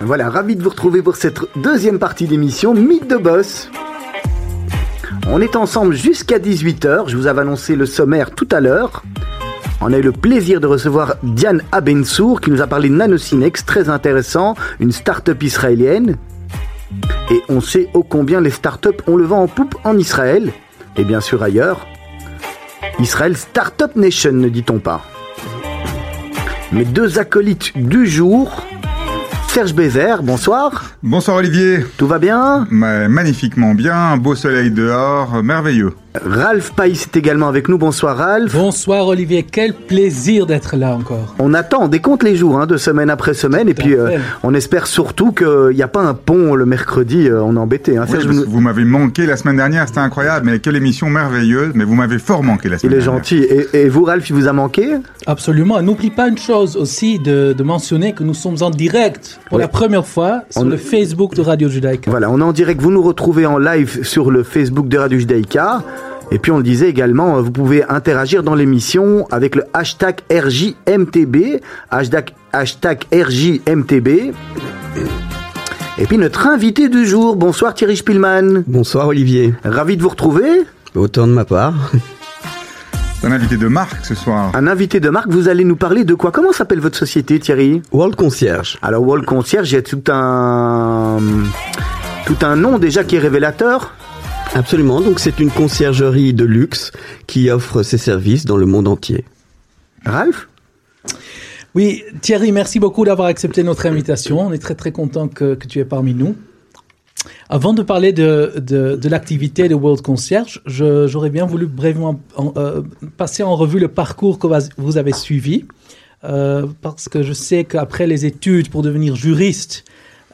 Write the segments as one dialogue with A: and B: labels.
A: Voilà, ravi de vous retrouver pour cette deuxième partie d'émission Mythe de Boss. On est ensemble jusqu'à 18h, je vous avais annoncé le sommaire tout à l'heure. On a eu le plaisir de recevoir Diane Abensour qui nous a parlé de Nanocinex, très intéressant, une start-up israélienne. Et on sait ô combien les start-up ont le vent en poupe en Israël, et bien sûr ailleurs. Israël Startup Nation, ne dit-on pas. Mes deux acolytes du jour, Serge Bézère, bonsoir.
B: Bonsoir Olivier.
A: Tout va bien
B: Magnifiquement bien, beau soleil dehors, merveilleux.
A: Ralph País est également avec nous. Bonsoir Ralph.
C: Bonsoir Olivier, quel plaisir d'être là encore.
A: On attend, on décompte les jours hein, de semaine après semaine et puis euh, on espère surtout qu'il n'y a pas un pont le mercredi, euh, on est embêté. Hein.
B: vous m'avez manqué la semaine dernière, c'était incroyable, mais quelle émission merveilleuse, mais vous m'avez fort manqué la semaine
A: dernière. Il est gentil. Et, vous Ralph, il vous a manqué?
C: Absolument. N'oublie pas une chose aussi de, mentionner que nous sommes en direct pour la première fois sur le Facebook de Radio Judaïka.
A: Voilà, on est en direct, vous nous retrouvez en live sur le Facebook de Radio Judaïka. Et puis on le disait également, vous pouvez interagir dans l'émission avec le hashtag RJMTB, hashtag, hashtag RJMTB. Et puis notre invité du jour, bonsoir Thierry Spielmann.
D: Bonsoir Olivier.
A: Ravi de vous retrouver.
D: Autant de ma part.
B: Un invité de marque ce soir.
A: Un invité de marque, vous allez nous parler de quoi? Comment s'appelle votre société Thierry?
D: World Concierge.
A: Alors World Concierge, il y a tout un tout un nom déjà qui est révélateur.
D: Absolument, donc c'est une conciergerie de luxe qui offre ses services dans le monde entier.
A: Ralph?
C: Oui, Thierry, merci beaucoup d'avoir accepté notre invitation. On est très très content que, tu es parmi nous. Avant de parler de, de, l'activité de World Concierge, j'aurais bien voulu brièvement euh, passer en revue le parcours que vous avez suivi. Euh, parce que je sais qu'après les études pour devenir juriste,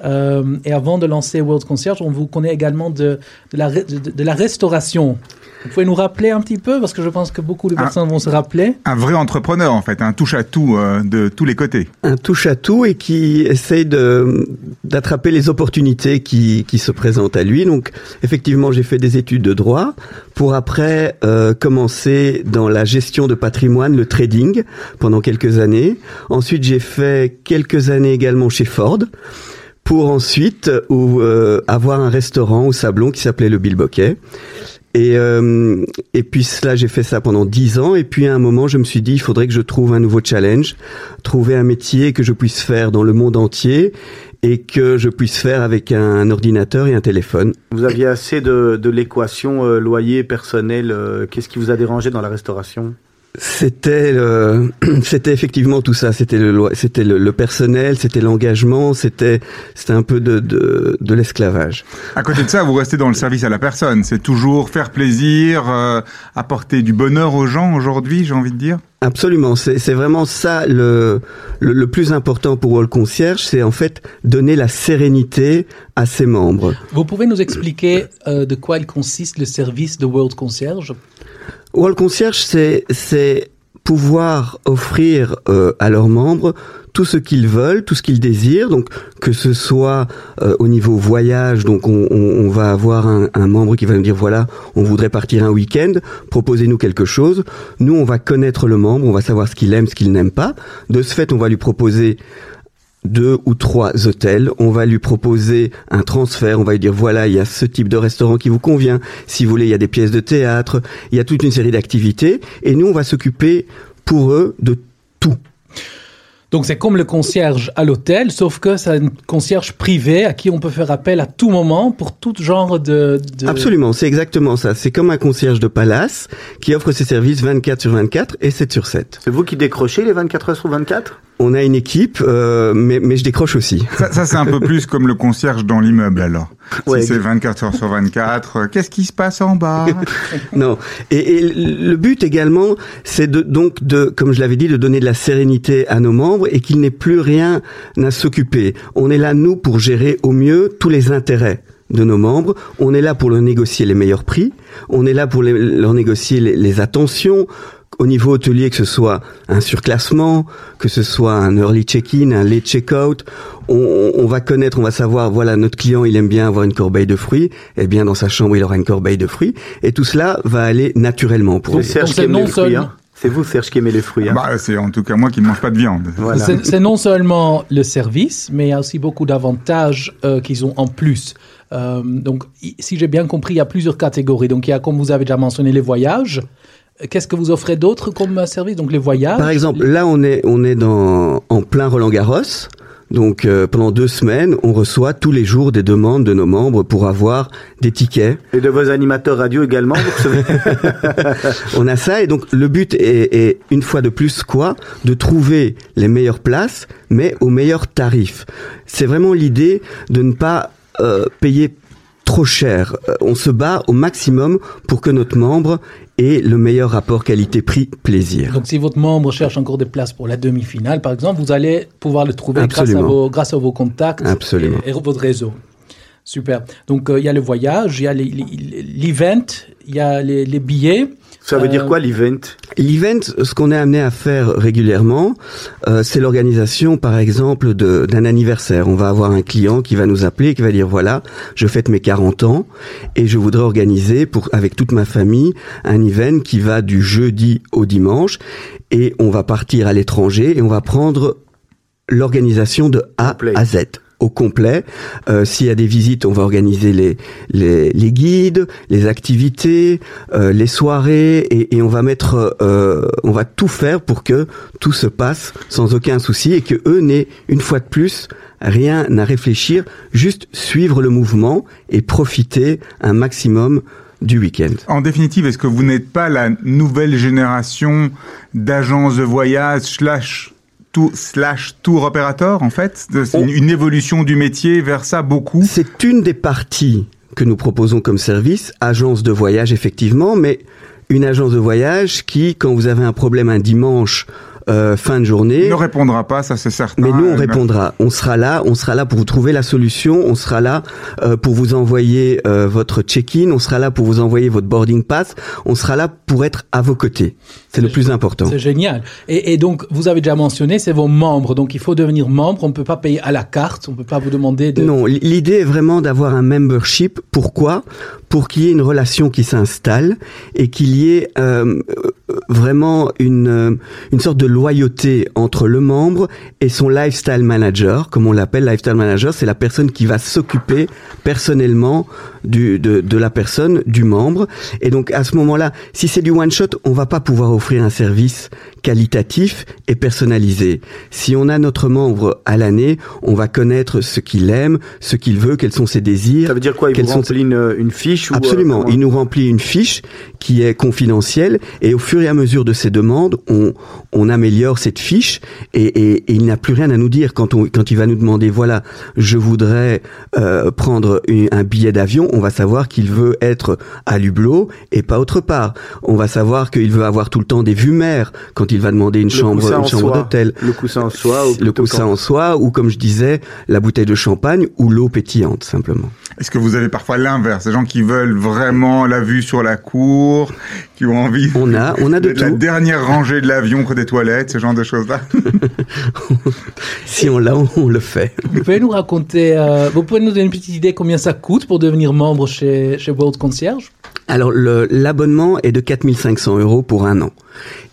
C: euh, et avant de lancer World Concierge, on vous connaît également de, de, la, de, la, restauration. Vous pouvez nous rappeler un petit peu, parce que je pense que beaucoup de personnes vont se rappeler.
B: Un vrai entrepreneur, en fait, un touche-à-tout euh, de tous les côtés.
D: Un touche-à-tout et qui essaye d'attraper les opportunités qui, qui se présentent à lui. Donc, effectivement, j'ai fait des études de droit pour après euh, commencer dans la gestion de patrimoine, le trading, pendant quelques années. Ensuite, j'ai fait quelques années également chez Ford pour ensuite euh, avoir un restaurant au Sablon qui s'appelait le Bilboquet. Et, euh, et puis cela, j'ai fait ça pendant dix ans. Et puis à un moment, je me suis dit, il faudrait que je trouve un nouveau challenge, trouver un métier que je puisse faire dans le monde entier et que je puisse faire avec un, ordinateur et un téléphone.
A: Vous aviez assez de, de l'équation euh, loyer personnel. Euh, qu'est-ce qui vous a dérangé dans la restauration?
D: C'était c'était effectivement tout ça. C'était le, c'était le, personnel, c'était l'engagement, c'était, c'était un peu de, de, de l'esclavage.
B: À côté de ça, vous restez dans le service à la personne. C'est toujours faire plaisir, euh, apporter du bonheur aux gens aujourd'hui, j'ai envie de dire.
D: Absolument, c'est vraiment ça le, le, plus important pour World Concierge, c'est en fait donner la sérénité à ses membres.
C: Vous pouvez nous expliquer euh, de quoi il consiste le service de World Concierge?
D: World Concierge, c'est pouvoir offrir euh, à leurs membres tout ce qu'ils veulent, tout ce qu'ils désirent. Donc que ce soit euh, au niveau voyage, donc on, on, va avoir un, un, membre qui va nous dire voilà, on voudrait partir un week-end, proposez-nous quelque chose. Nous, on va connaître le membre, on va savoir ce qu'il aime, ce qu'il n'aime pas. De ce fait, on va lui proposer deux ou trois hôtels, on va lui proposer un transfert, on va lui dire voilà, il y a ce type de restaurant qui vous convient, si vous voulez, il y a des pièces de théâtre, il y a toute une série d'activités, et nous, on va s'occuper pour eux de tout.
C: Donc c'est comme le concierge à l'hôtel, sauf que c'est un concierge privé à qui on peut faire appel à tout moment pour tout genre de... de...
D: Absolument, c'est exactement ça. C'est comme un concierge de palace qui offre ses services 24 sur 24 et 7 sur 7.
A: C'est vous qui décrochez les 24 heures sur 24
D: on a une équipe, euh, mais, mais je décroche aussi.
B: Ça, c'est un peu plus comme le concierge dans l'immeuble alors. si c'est 24 heures sur 24, euh, qu'est-ce qui se passe en bas?
D: Non. Et, et, le but également, c'est de, donc de, comme je l'avais dit, de donner de la sérénité à nos membres et qu'il n'ait plus rien à s'occuper. On est là nous pour gérer au mieux tous les intérêts de nos membres. On est là pour leur négocier les meilleurs prix. On est là pour leur négocier les, les attentions au niveau hôtelier, que ce soit un surclassement, que ce soit un early check-in, un late check-out, on, on, va connaître, on va savoir, voilà, notre client, il aime bien avoir une corbeille de fruits, eh bien, dans sa chambre, il aura une corbeille de fruits, et tout cela va aller naturellement pour.
A: C'est non, C'est vous, Serge, qui aimez les fruits. Hein
B: bah, c'est en tout cas moi qui ne mange pas de viande.
C: Voilà. C'est non seulement le service, mais il y a aussi beaucoup d'avantages euh, qu'ils ont en plus. Euh, donc, si j'ai bien compris, il y a plusieurs catégories. Donc, il y a, comme vous avez déjà mentionné, les voyages. Qu'est-ce que vous offrez d'autre comme service Donc, les voyages.
D: Par exemple, là, on est, on est dans, en plein Roland Garros. Donc euh, pendant deux semaines, on reçoit tous les jours des demandes de nos membres pour avoir des tickets.
A: Et de vos animateurs radio également, vous recevez
D: On a ça et donc le but est, est, une fois de plus quoi? De trouver les meilleures places, mais aux meilleurs tarifs. C'est vraiment l'idée de ne pas euh, payer trop cher. Euh, on se bat au maximum pour que notre membre ait le meilleur rapport qualité-prix-plaisir.
C: Donc si votre membre cherche encore des places pour la demi-finale, par exemple, vous allez pouvoir le trouver grâce à, vos, grâce à, vos, contacts
D: Absolument.
C: Et, et, votre réseau. Super. Donc euh, il y a le voyage, il y a l'event, il y a les, les billets.
A: Ça veut dire quoi l'event?
D: L'event, ce qu'on est amené à faire régulièrement, euh, c'est l'organisation, par exemple, d'un anniversaire. On va avoir un client qui va nous appeler, qui va dire voilà, je fête mes 40 ans et je voudrais organiser pour avec toute ma famille un event qui va du jeudi au dimanche et on va partir à l'étranger et on va prendre l'organisation de A à Z au complet. Euh, S'il y a des visites, on va organiser les, les, les guides, les activités, euh, les soirées, et, et, on va mettre, euh, on va tout faire pour que tout se passe sans aucun souci et que eux n'aient une fois de plus rien à réfléchir, juste suivre le mouvement et profiter un maximum du week-end.
B: En définitive, est-ce que vous n'êtes pas la nouvelle génération d'agences de voyage slash tout slash tour opérateur en fait. C'est une, une, évolution du métier vers ça beaucoup.
D: C'est une des parties que nous proposons comme service, agence de voyage effectivement, mais une agence de voyage qui, quand vous avez un problème un dimanche euh, fin de journée.
B: Il ne répondra pas, ça c'est certain.
D: Mais nous on répondra. On sera là, on sera là pour vous trouver la solution. On sera là euh, pour vous envoyer euh, votre check-in. On sera là pour vous envoyer votre boarding pass. On sera là pour être à vos côtés. C'est le plus important.
C: C'est génial. Et, et, donc vous avez déjà mentionné, c'est vos membres. Donc il faut devenir membre. On ne peut pas payer à la carte. On ne peut pas vous demander de.
D: Non, l'idée est vraiment d'avoir un membership. Pourquoi? Pour qu'il y ait une relation qui s'installe et qu'il y ait euh, vraiment une une sorte de loyauté entre le membre et son lifestyle manager, comme on l'appelle lifestyle manager, c'est la personne qui va s'occuper personnellement du, de, de, la personne, du membre. Et donc à ce moment-là, si c'est du one shot, on va pas pouvoir offrir un service qualitatif et personnalisé. Si on a notre membre à l'année, on va connaître ce qu'il aime, ce qu'il veut, quels sont ses désirs.
A: Ça veut dire quoi Il vous remplit une, une, fiche ou
D: Absolument. Euh, il nous remplit une fiche qui est confidentielle et au fur et à mesure de ses demandes, on, on améliore cette fiche et, et, et il n'a plus rien à nous dire quand, on, quand il va nous demander voilà, je voudrais euh, prendre une, un billet d'avion, on va savoir qu'il veut être à Lublot et pas autre part. On va savoir qu'il veut avoir tout le temps des vues mères quand il va demander une
A: le
D: chambre, une chambre d'hôtel.
A: Le coussin en soie. Ou
D: le coussin en soie ou comme je disais, la bouteille de champagne ou l'eau pétillante simplement.
B: Est-ce que vous avez parfois l'inverse, des gens qui veulent vraiment la vue sur la cour, qui ont envie
D: on a, on a de,
B: de
D: tout.
B: la dernière rangée de l'avion que des toilettes, ce genre de choses-là
D: Si on l'a, on le fait.
C: Vous pouvez nous raconter, euh, vous pouvez nous donner une petite idée combien ça coûte pour devenir membre chez, chez World Concierge?
D: Alors l'abonnement est de 4500 euros pour un an.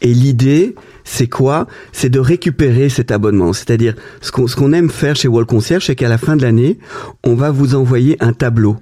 D: Et l'idée, c'est quoi? C'est de récupérer cet abonnement. C'est-à-dire, ce qu'on qu'on aime faire chez Wall Concierge, c'est qu'à la fin de l'année, on va vous envoyer un tableau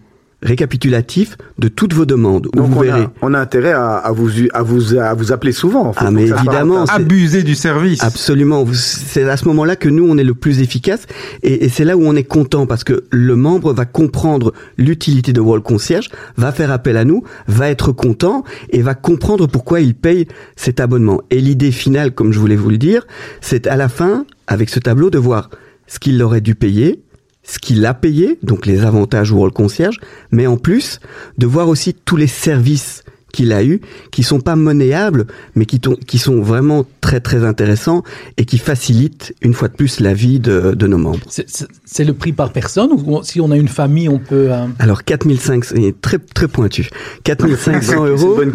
D: récapitulatif de toutes vos demandes.
A: Donc
D: vous
A: on,
D: verrez.
A: A, on a intérêt à, à, vous, à, vous, à vous appeler souvent.
D: Ah mais évidemment.
B: Abuser du service.
D: Absolument. C'est à ce moment-là que nous, on est le plus efficace. Et, et c'est là où on est content parce que le membre va comprendre l'utilité de Wall Concierge, va faire appel à nous, va être content et va comprendre pourquoi il paye cet abonnement. Et l'idée finale, comme je voulais vous le dire, c'est à la fin, avec ce tableau, de voir ce qu'il aurait dû payer, ce qu'il a payé, donc les avantages World Concierge, mais en plus de voir aussi tous les services qu'il a eu, qui sont pas monnayables, mais qui, qui, sont vraiment très très intéressants et qui facilitent une fois de plus la vie de, de nos membres.
C: C'est le prix par personne ou si on a une famille, on peut... Euh...
D: Alors 4500, c'est très très pointu. 4500 euros,
B: c'est
D: le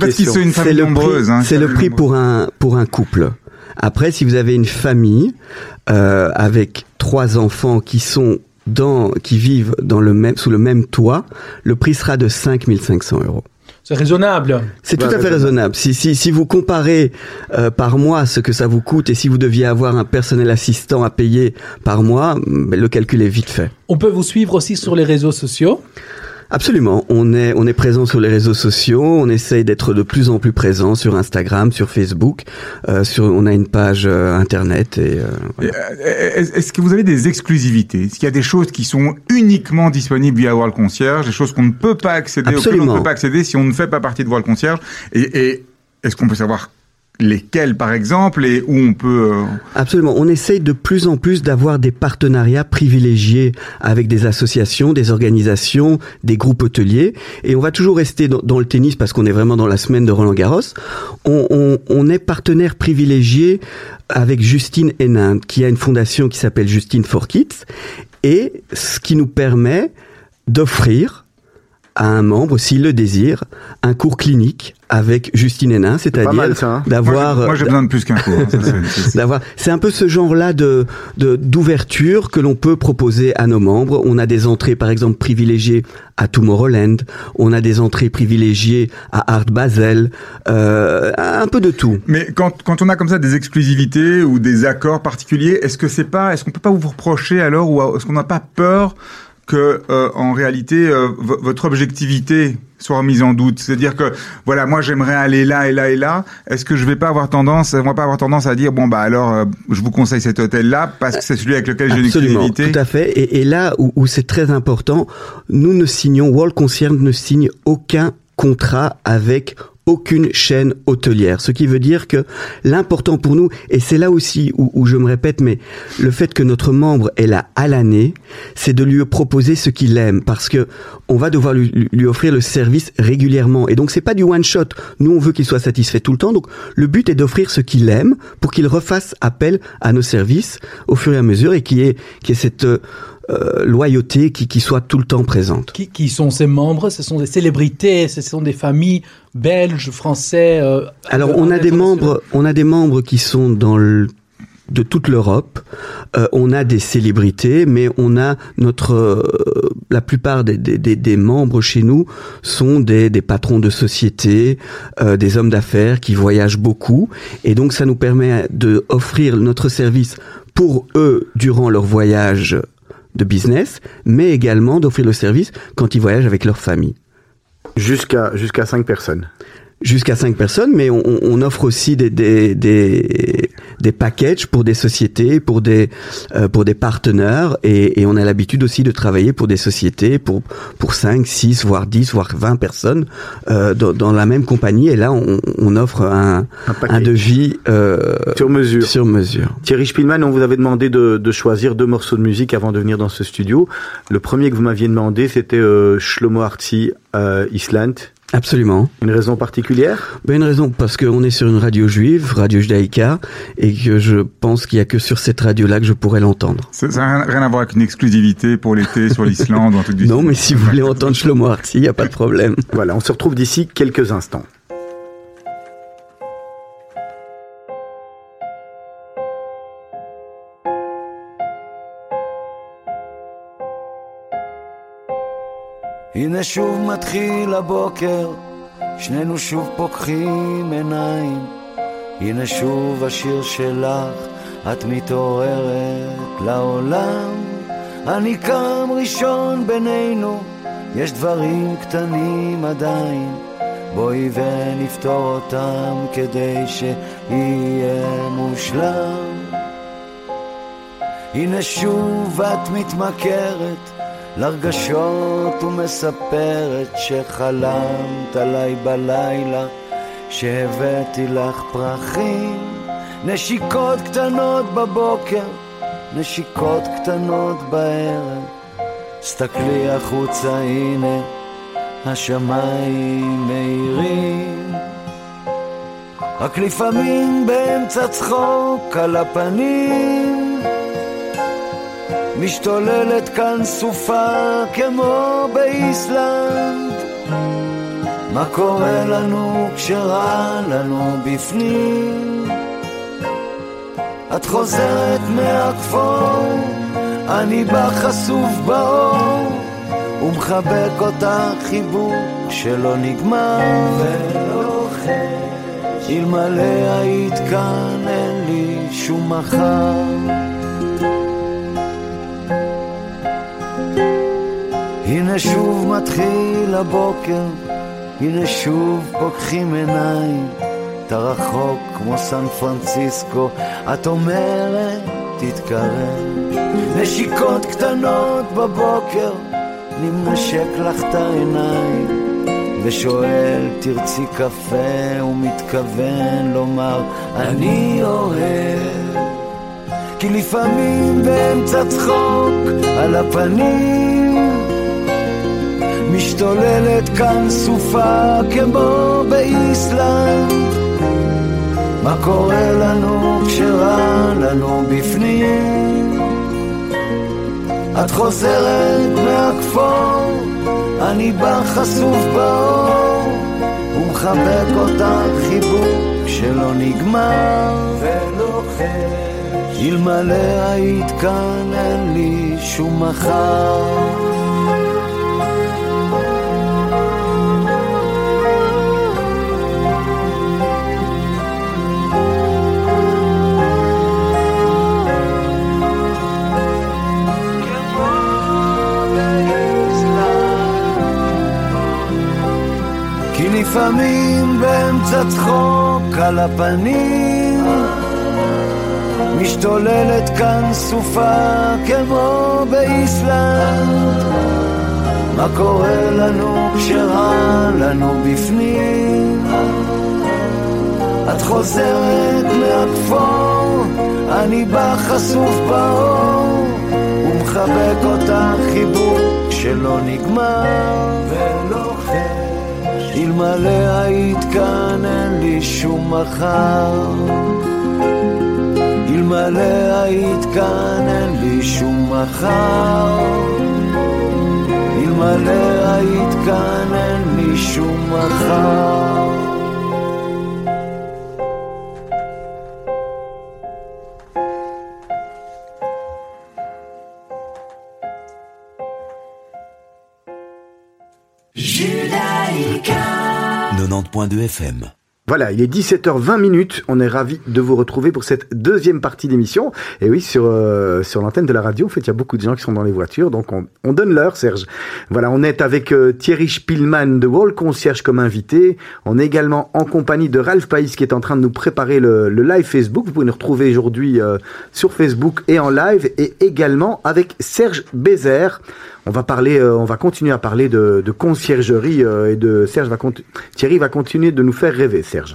D: prix,
B: hein,
D: c'est le prix pour un pour un couple. Après, si vous avez une famille euh, avec trois enfants qui sont dans, qui vivent dans le même, sous le même toit, le prix sera de 5500 euros.
C: C'est raisonnable.
D: C'est tout à fait
A: raisonnable.
D: raisonnable. Si, si, si vous comparez euh, par mois ce que ça vous coûte et si vous deviez avoir un personnel assistant à payer par mois, mm, le calcul est vite fait.
C: On peut vous suivre aussi sur les réseaux sociaux.
D: Absolument. On est, on est présent sur les réseaux sociaux. On essaye d'être de plus en plus présent sur Instagram, sur Facebook. Euh, sur, on a une page euh, internet et, euh, voilà.
B: Euh, Est-ce que vous avez des exclusivités? Est-ce qu'il y a des choses qui sont uniquement disponibles via World Concierge, des choses qu'on ne peut pas accéder, auxquelles on ne peut pas accéder si on ne fait pas partie de World Concierge? Et, et est-ce qu'on peut savoir lesquelles, par exemple, et où on peut euh,
D: Absolument. On essaye de plus en plus d'avoir des partenariats privilégiés avec des associations, des organisations, des groupes hôteliers. Et on va toujours rester dans, dans le tennis parce qu'on est vraiment dans la semaine de Roland Garros. On, on- on est partenaire privilégié avec Justine Hénin, qui a une fondation qui s'appelle Justine for Kids. Et ce qui nous permet d'offrir à un membre, s'il le désire, un cours clinique avec Justine Hénin, c'est-à-dire
A: hein.
D: d'avoir
B: Moi, j'ai- besoin de plus qu'un cours. hein,
D: d'avoir. C'est un peu ce genre-là de de- d'ouverture que l'on peut proposer à nos membres. On a des entrées, par exemple, privilégiées à Tomorrowland. On a des entrées privilégiées à Art Basel. Euh, un peu de tout.
B: Mais quand, quand on a comme ça des exclusivités ou des accords particuliers, est-ce que c'est pas, est-ce qu'on peut pas vous reprocher alors ou est-ce qu'on n'a pas peur que euh, en réalité euh, vo- votre objectivité soit remise en doute C'est-à-dire que voilà, moi j'aimerais aller là et là et là. Est-ce que je vais pas avoir tendance, on va pas avoir tendance à dire bon bah alors euh, je vous conseille cet hôtel-là parce que c'est celui avec lequel j'ai une exclusivité
D: tout à fait. Et, et là où, où c'est très important, nous ne signons, World Concierge ne signe aucun contrat avec aucune chaîne hôtelière. Ce qui veut dire que l'important pour nous, et c'est là aussi où, où je me répète, mais le fait que notre membre est là à l'année, c'est de lui proposer ce qu'il aime, parce que on va devoir lui, lui offrir le service régulièrement. Et donc c'est pas du one shot. Nous on veut qu'il soit satisfait tout le temps. Donc le but est d'offrir ce qu'il aime pour qu'il refasse appel à nos services au fur et à mesure et ait, qu'il y ait cette euh, euh, loyauté qui, qui soit tout le temps présente.
C: Qui, qui sont ces membres Ce sont des célébrités, ce sont des familles belges, français. euh,
D: Alors on a des
C: internationaux.
D: membres, on a des membres qui sont dans le de toute l'Europe, Euh, on a des célébrités, mais on a notre euh, la plupart des, des, des- des membres chez nous sont des, des patrons de société, euh, des hommes d'affaires qui voyagent beaucoup, et donc ça nous permet de offrir notre service pour eux durant leur voyage de business, mais également d'offrir le service quand ils voyagent avec leur famille
A: Jusqu'à jusqu'à 5 personnes.
D: jusqu'à cinq personnes, mais on, on- on offre aussi des, des, des, des packages pour des sociétés, pour des, euh, pour des partenaires, et, et on a l'habitude aussi de travailler pour des sociétés, pour, pour 5, 6, voire 10, voire 20 personnes euh, dans, dans la même compagnie, et là on, on offre un,
A: Un
D: devis euh,
A: Sur mesure.
D: sur mesure.
A: Thierry Spielmann, on vous avait demandé de, de choisir deux morceaux de musique avant de venir dans ce studio. Le premier que vous m'aviez demandé, c'était euh, Shlomo Artzi, euh, Island.
D: Absolument.
A: Une raison particulière?
D: Ben une raison, parce qu'on est sur une radio juive, radio judaïka, et que je pense qu'il y a que sur cette radio-là que je pourrais l'entendre.
B: Ça n'a rien, rien à voir avec une exclusivité pour l'été sur l'Islande ou un truc du
D: Non, mais si vous voulez entendre Shlomo Artzi, il n'y a pas de problème.
A: Voilà, on se retrouve d'ici quelques instants.
E: הנה שוב מתחיל הבוקר, שנינו שוב פוקחים עיניים. הנה שוב השיר שלך, את מתעוררת לעולם. אני קם ראשון בינינו, יש דברים קטנים עדיין. בואי ונפתור אותם כדי שיהיה מושלם. הנה שוב את מתמכרת לרגשות ומספרת שחלמת עליי בלילה שהבאתי לך פרחים. נשיקות קטנות בבוקר נשיקות קטנות בערב. סתכלי החוצה הנה השמיים מאירים. רק לפעמים באמצע צחוק על הפנים משתוללת כאן סופה כמו באיסלנד. מה קורה לנו כשרע לנו בפנים? את חוזרת מהכפור, אני בא חשוף באור ומחבק אותך חיבוק שלא נגמר. אלמלא היית כאן אין לי שום מחר הנה שוב מתחיל הבוקר, הנה שוב פוקחים עיניים, אתה רחוק כמו סן פרנסיסקו, את אומרת תתקרב. נשיקות קטנות בבוקר, אני מנשק לך את העיניים, ושואל תרצי קפה, ומתכוון לומר אני אוהב. כי לפעמים באמצע צחוק על הפנים משתוללת כאן סופה כמו באיסלנד מה קורה לנו כשרע לנו בפנים? את חוזרת מהכפור, אני בא חשוף באור ומחבק אותך חיבוק שלא נגמר ולוחש אלמלא היית כאן אין לי שום מחר. לפעמים באמצע צחוק על הפנים משתוללת כאן סופה כמו באיסלנד. מה קורה לנו כשרע לנו בפנים? את חוזרת מהכפור אני בא חשוף באור ומחבק אותך חיבוק שלא נגמר. ולוחם אלמלא היית כאן אין לי שום מחר אלמלא היית כאן אין לי שום מחר אלמלא היית כאן אין לי שום מחר
A: FM. voilà, il est 17h20 minutes. On est ravi de vous retrouver pour cette deuxième partie d'émission. Et oui, sur euh, sur l'antenne de la radio, en fait, il y a beaucoup de gens qui sont dans les voitures, donc on, on donne l'heure, Serge. Voilà, on est avec euh, Thierry Spielmann de Wall Concierge comme invité. On est également en compagnie de Ralph Païs qui est en train de nous préparer le, le live Facebook. Vous pouvez nous retrouver aujourd'hui euh, sur Facebook et en live, et également avec Serge Bézère on va parler, euh, on va continuer à parler de, conciergerie euh, et de Serge va Thierry va continuer de nous faire rêver, Serge.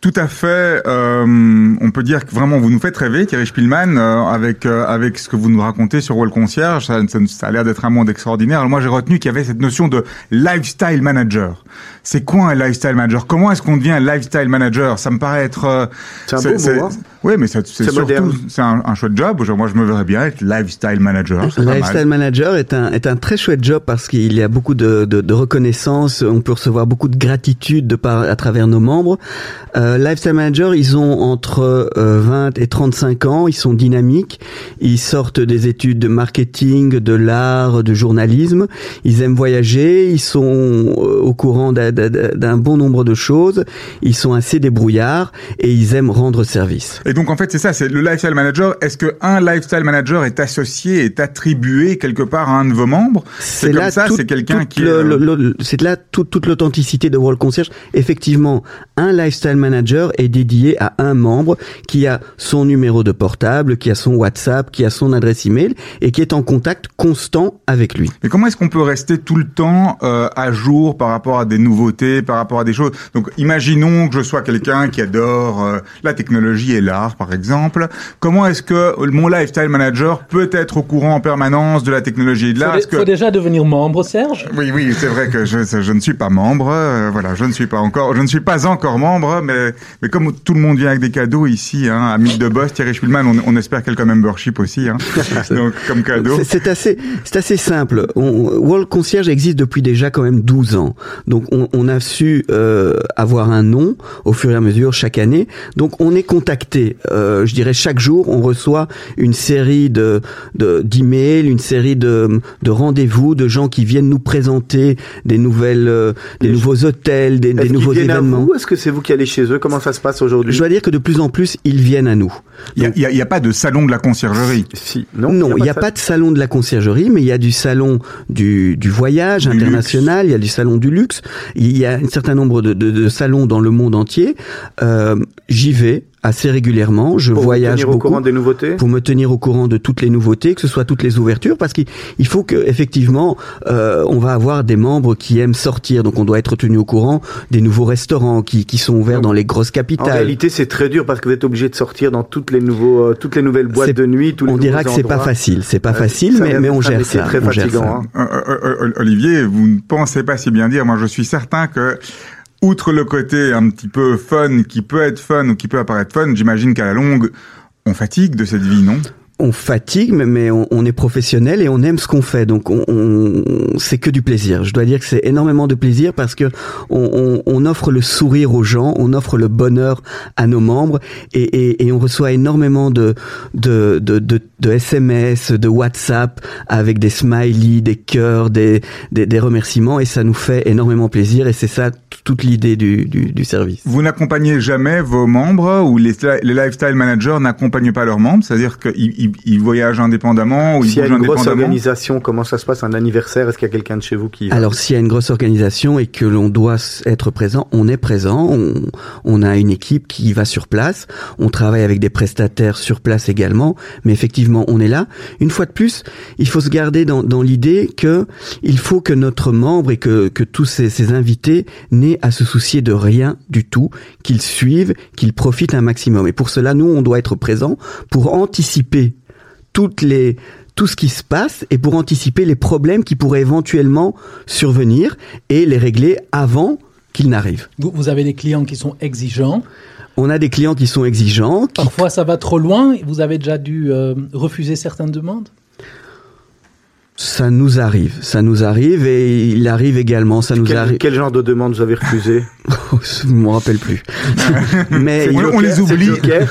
B: Tout à fait. Euh, on peut dire que vraiment vous nous faites rêver, Thierry Spielmann, avec avec ce que vous nous racontez sur Wall Concierge. Ça, ça, a l'air d'être un monde extraordinaire. Alors moi, j'ai retenu qu'il y avait cette notion de lifestyle manager. C'est quoi un lifestyle manager? Comment est-ce qu'on devient un lifestyle manager? Ça me paraît être.
A: c'est un beau mot.
B: Oui, mais c'est surtout c'est un, un, chouette job. Moi, je me verrais bien être lifestyle manager.
D: Lifestyle manager est un est un très chouette job parce qu'il y a beaucoup de, de, de, reconnaissance. On peut recevoir beaucoup de gratitude de par à travers nos membres. Euh, lifestyle manager, ils ont entre 20 euh, et 35 ans. Ils sont dynamiques. Ils sortent des études de marketing, de l'art, de journalisme. Ils aiment voyager. Ils sont euh, au courant d'un bon nombre de choses. Ils sont assez débrouillards et ils aiment rendre service.
B: Et donc en fait c'est ça, c'est le lifestyle manager. Est-ce que un lifestyle manager est associé, est attribué quelque part à un de vos membres?
D: C'est comme ça, c'est quelqu'un qui. C'est là toute, toute l'authenticité de World Concierge. Effectivement, un lifestyle manager est dédié à un membre qui a son numéro de portable, qui a son WhatsApp, qui a son adresse email et qui est en contact constant avec lui.
B: Mais comment est-ce qu'on peut rester tout le temps euh, à jour par rapport à des nouveautés, par rapport à des choses? Donc imaginons que je sois quelqu'un qui adore euh, la technologie et là par exemple. Comment est-ce que mon lifestyle manager peut être au courant en permanence de la technologie de l'art?
C: Il faut, déjà devenir membre, Serge?
B: Oui, oui, c'est vrai que je, je, ne suis pas membre. Euh, voilà, je ne suis pas encore, je ne suis pas encore membre, mais Mais, comme tout le monde vient avec des cadeaux ici, hein, Mythe de Boss, Thierry Schulman, on, on espère quelques membership aussi, hein. Donc, comme cadeau.
D: C'est- C'est assez, c'est assez simple. On, World Concierge existe depuis déjà quand même 12 ans. Donc on, on a su euh, avoir un nom au fur et à mesure chaque année. Donc on est contacté. Euh, je dirais chaque jour, on reçoit une série de de- d'emails, une série de, de rendez-vous de gens qui viennent nous présenter des nouvelles, euh, des
A: Les-
D: nouveaux hôtels, des, des nouveaux événements.
A: Est-ce que c'est vous qui allez chez eux? Comment ça se passe aujourd'hui?
D: Je dois dire que de plus en plus, ils viennent à nous.
B: Il y a, y a- y a pas de salon de la conciergerie?
A: Si, non,
D: Non, il n'y a
A: ça
D: pas de salon de la conciergerie, mais il y a du salon du, du voyage
B: Du
D: international, il y a du salon du luxe, il y a un certain nombre de, de- de salons dans le monde entier. Euh, J'y vais assez régulièrement, je
A: pour vous
D: voyage
A: tenir au
D: beaucoup
A: courant des nouveautés
D: pour me tenir au courant de toutes les nouveautés, que ce soit toutes les ouvertures, parce qu'il il faut que effectivement euh, on va avoir des membres qui aiment sortir, donc on doit être tenu au courant des nouveaux restaurants qui, qui sont ouverts
A: Donc,
D: dans les grosses
A: En
D: capitales.
A: réalité, c'est très dur parce que vous êtes obligé de sortir dans toutes les nouveaux, euh, toutes les nouvelles boîtes
D: C'est-
A: de nuit, tous les
D: on dira que c'est pas facile, c'est pas
A: Euh,
D: facile, mais, mais on gère ça.
A: très
D: on gère
A: fatigant,
D: ça.
A: hein.
B: Euh, Olivier, vous ne pensez pas si bien dire. Moi, je suis certain que, outre le côté un petit peu fun, qui peut être fun ou qui peut apparaître fun, j'imagine qu'à la longue, on fatigue de cette vie, non?
D: On fatigue, mais- on, est professionnel et on aime ce qu'on fait. Donc, on, on- c'est que du plaisir. Je dois dire que c'est énormément de plaisir parce que on, on- offre le sourire aux gens, on offre le bonheur à nos membres et, et- et on reçoit énormément de, de, de, de, de SMS, de WhatsApp avec des smileys, des cœurs, des, des, des remerciements et ça nous fait énormément plaisir et c'est ça toute l'idée du, du, du service.
B: Vous n'accompagnez jamais vos membres ou les, les lifestyle managers n'accompagnent pas leurs membres, c'est-à-dire qu'ils ils, ils voyagent indépendamment ou ils
A: S'il y a
B: bougent
A: une grosse
B: indépendamment?
A: organisation, comment ça se passe? Un anniversaire Est-ce qu'il y a quelqu'un de chez vous qui va?
D: Alors s'il y a une grosse organisation et que l'on doit être présent, on est présent. On, on a une équipe qui va sur place. On travaille avec des prestataires sur place également. Mais effectivement, on est là. Une fois de plus, il faut se garder dans, dans l'idée que il faut que notre membre et que, que tous ces, ces invités à se soucier de rien du tout, qu'ils suivent, qu'ils profitent un maximum. Et pour cela, nous, on doit être présent pour anticiper toutes les tout ce qui se passe et pour anticiper les problèmes qui pourraient éventuellement survenir et les régler avant qu'ils n'arrivent.
C: Vous, vous avez des clients qui sont exigeants.
D: On a des clients qui sont exigeants, qui
C: Parfois, ça va trop loin. Vous avez déjà dû euh, refuser certaines demandes?
D: Ça nous arrive, ça nous arrive et il arrive également, ça nous
A: quel,
D: arrive.
A: quel genre de demande vous avez refusé
D: Je me rappelle plus. Mais
B: C'est
D: il-
B: on les oublie.
A: Joker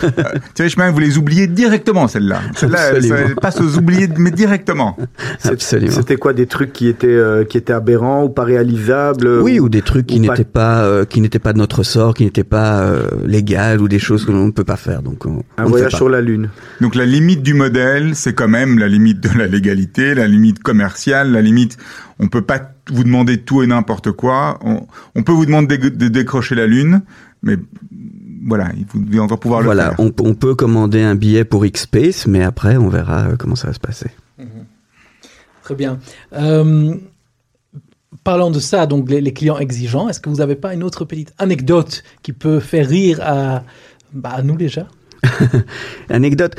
B: Thierry Chemin, vous les oubliez directement, celle-là. Celle-là, ça passe aux oubliés, mais directement.
D: Absolument.
A: C'était quoi des trucs qui étaient euh, qui étaient aberrants ou pas réalisables
D: oui,
A: ou-
D: ou des trucs qui
A: pas-
D: n'étaient pas, euh, qui n'étaient pas de notre sort, qui n'étaient pas euh, légales ou des choses que l'on ne peut pas faire. Donc on,
A: un
D: on ne fait
A: voyage sur la lune.
B: Donc la limite du modèle, c'est quand même la limite de la légalité, la limite commerciale, la limite. On peut pas vous demander tout et n'importe quoi. On, on peut vous demander de, de décrocher la lune, mais voilà, il vous devez encore pouvoir le
D: Voilà,
B: faire.
D: on, on peut commander un billet pour X-Space, mais après on verra euh, comment ça va se passer.
C: Très bien. Euh, parlant de ça, donc les, les clients exigeants, est-ce que vous n'avez pas une autre petite anecdote qui peut faire rire à, bah, à nous déjà
D: Anecdote.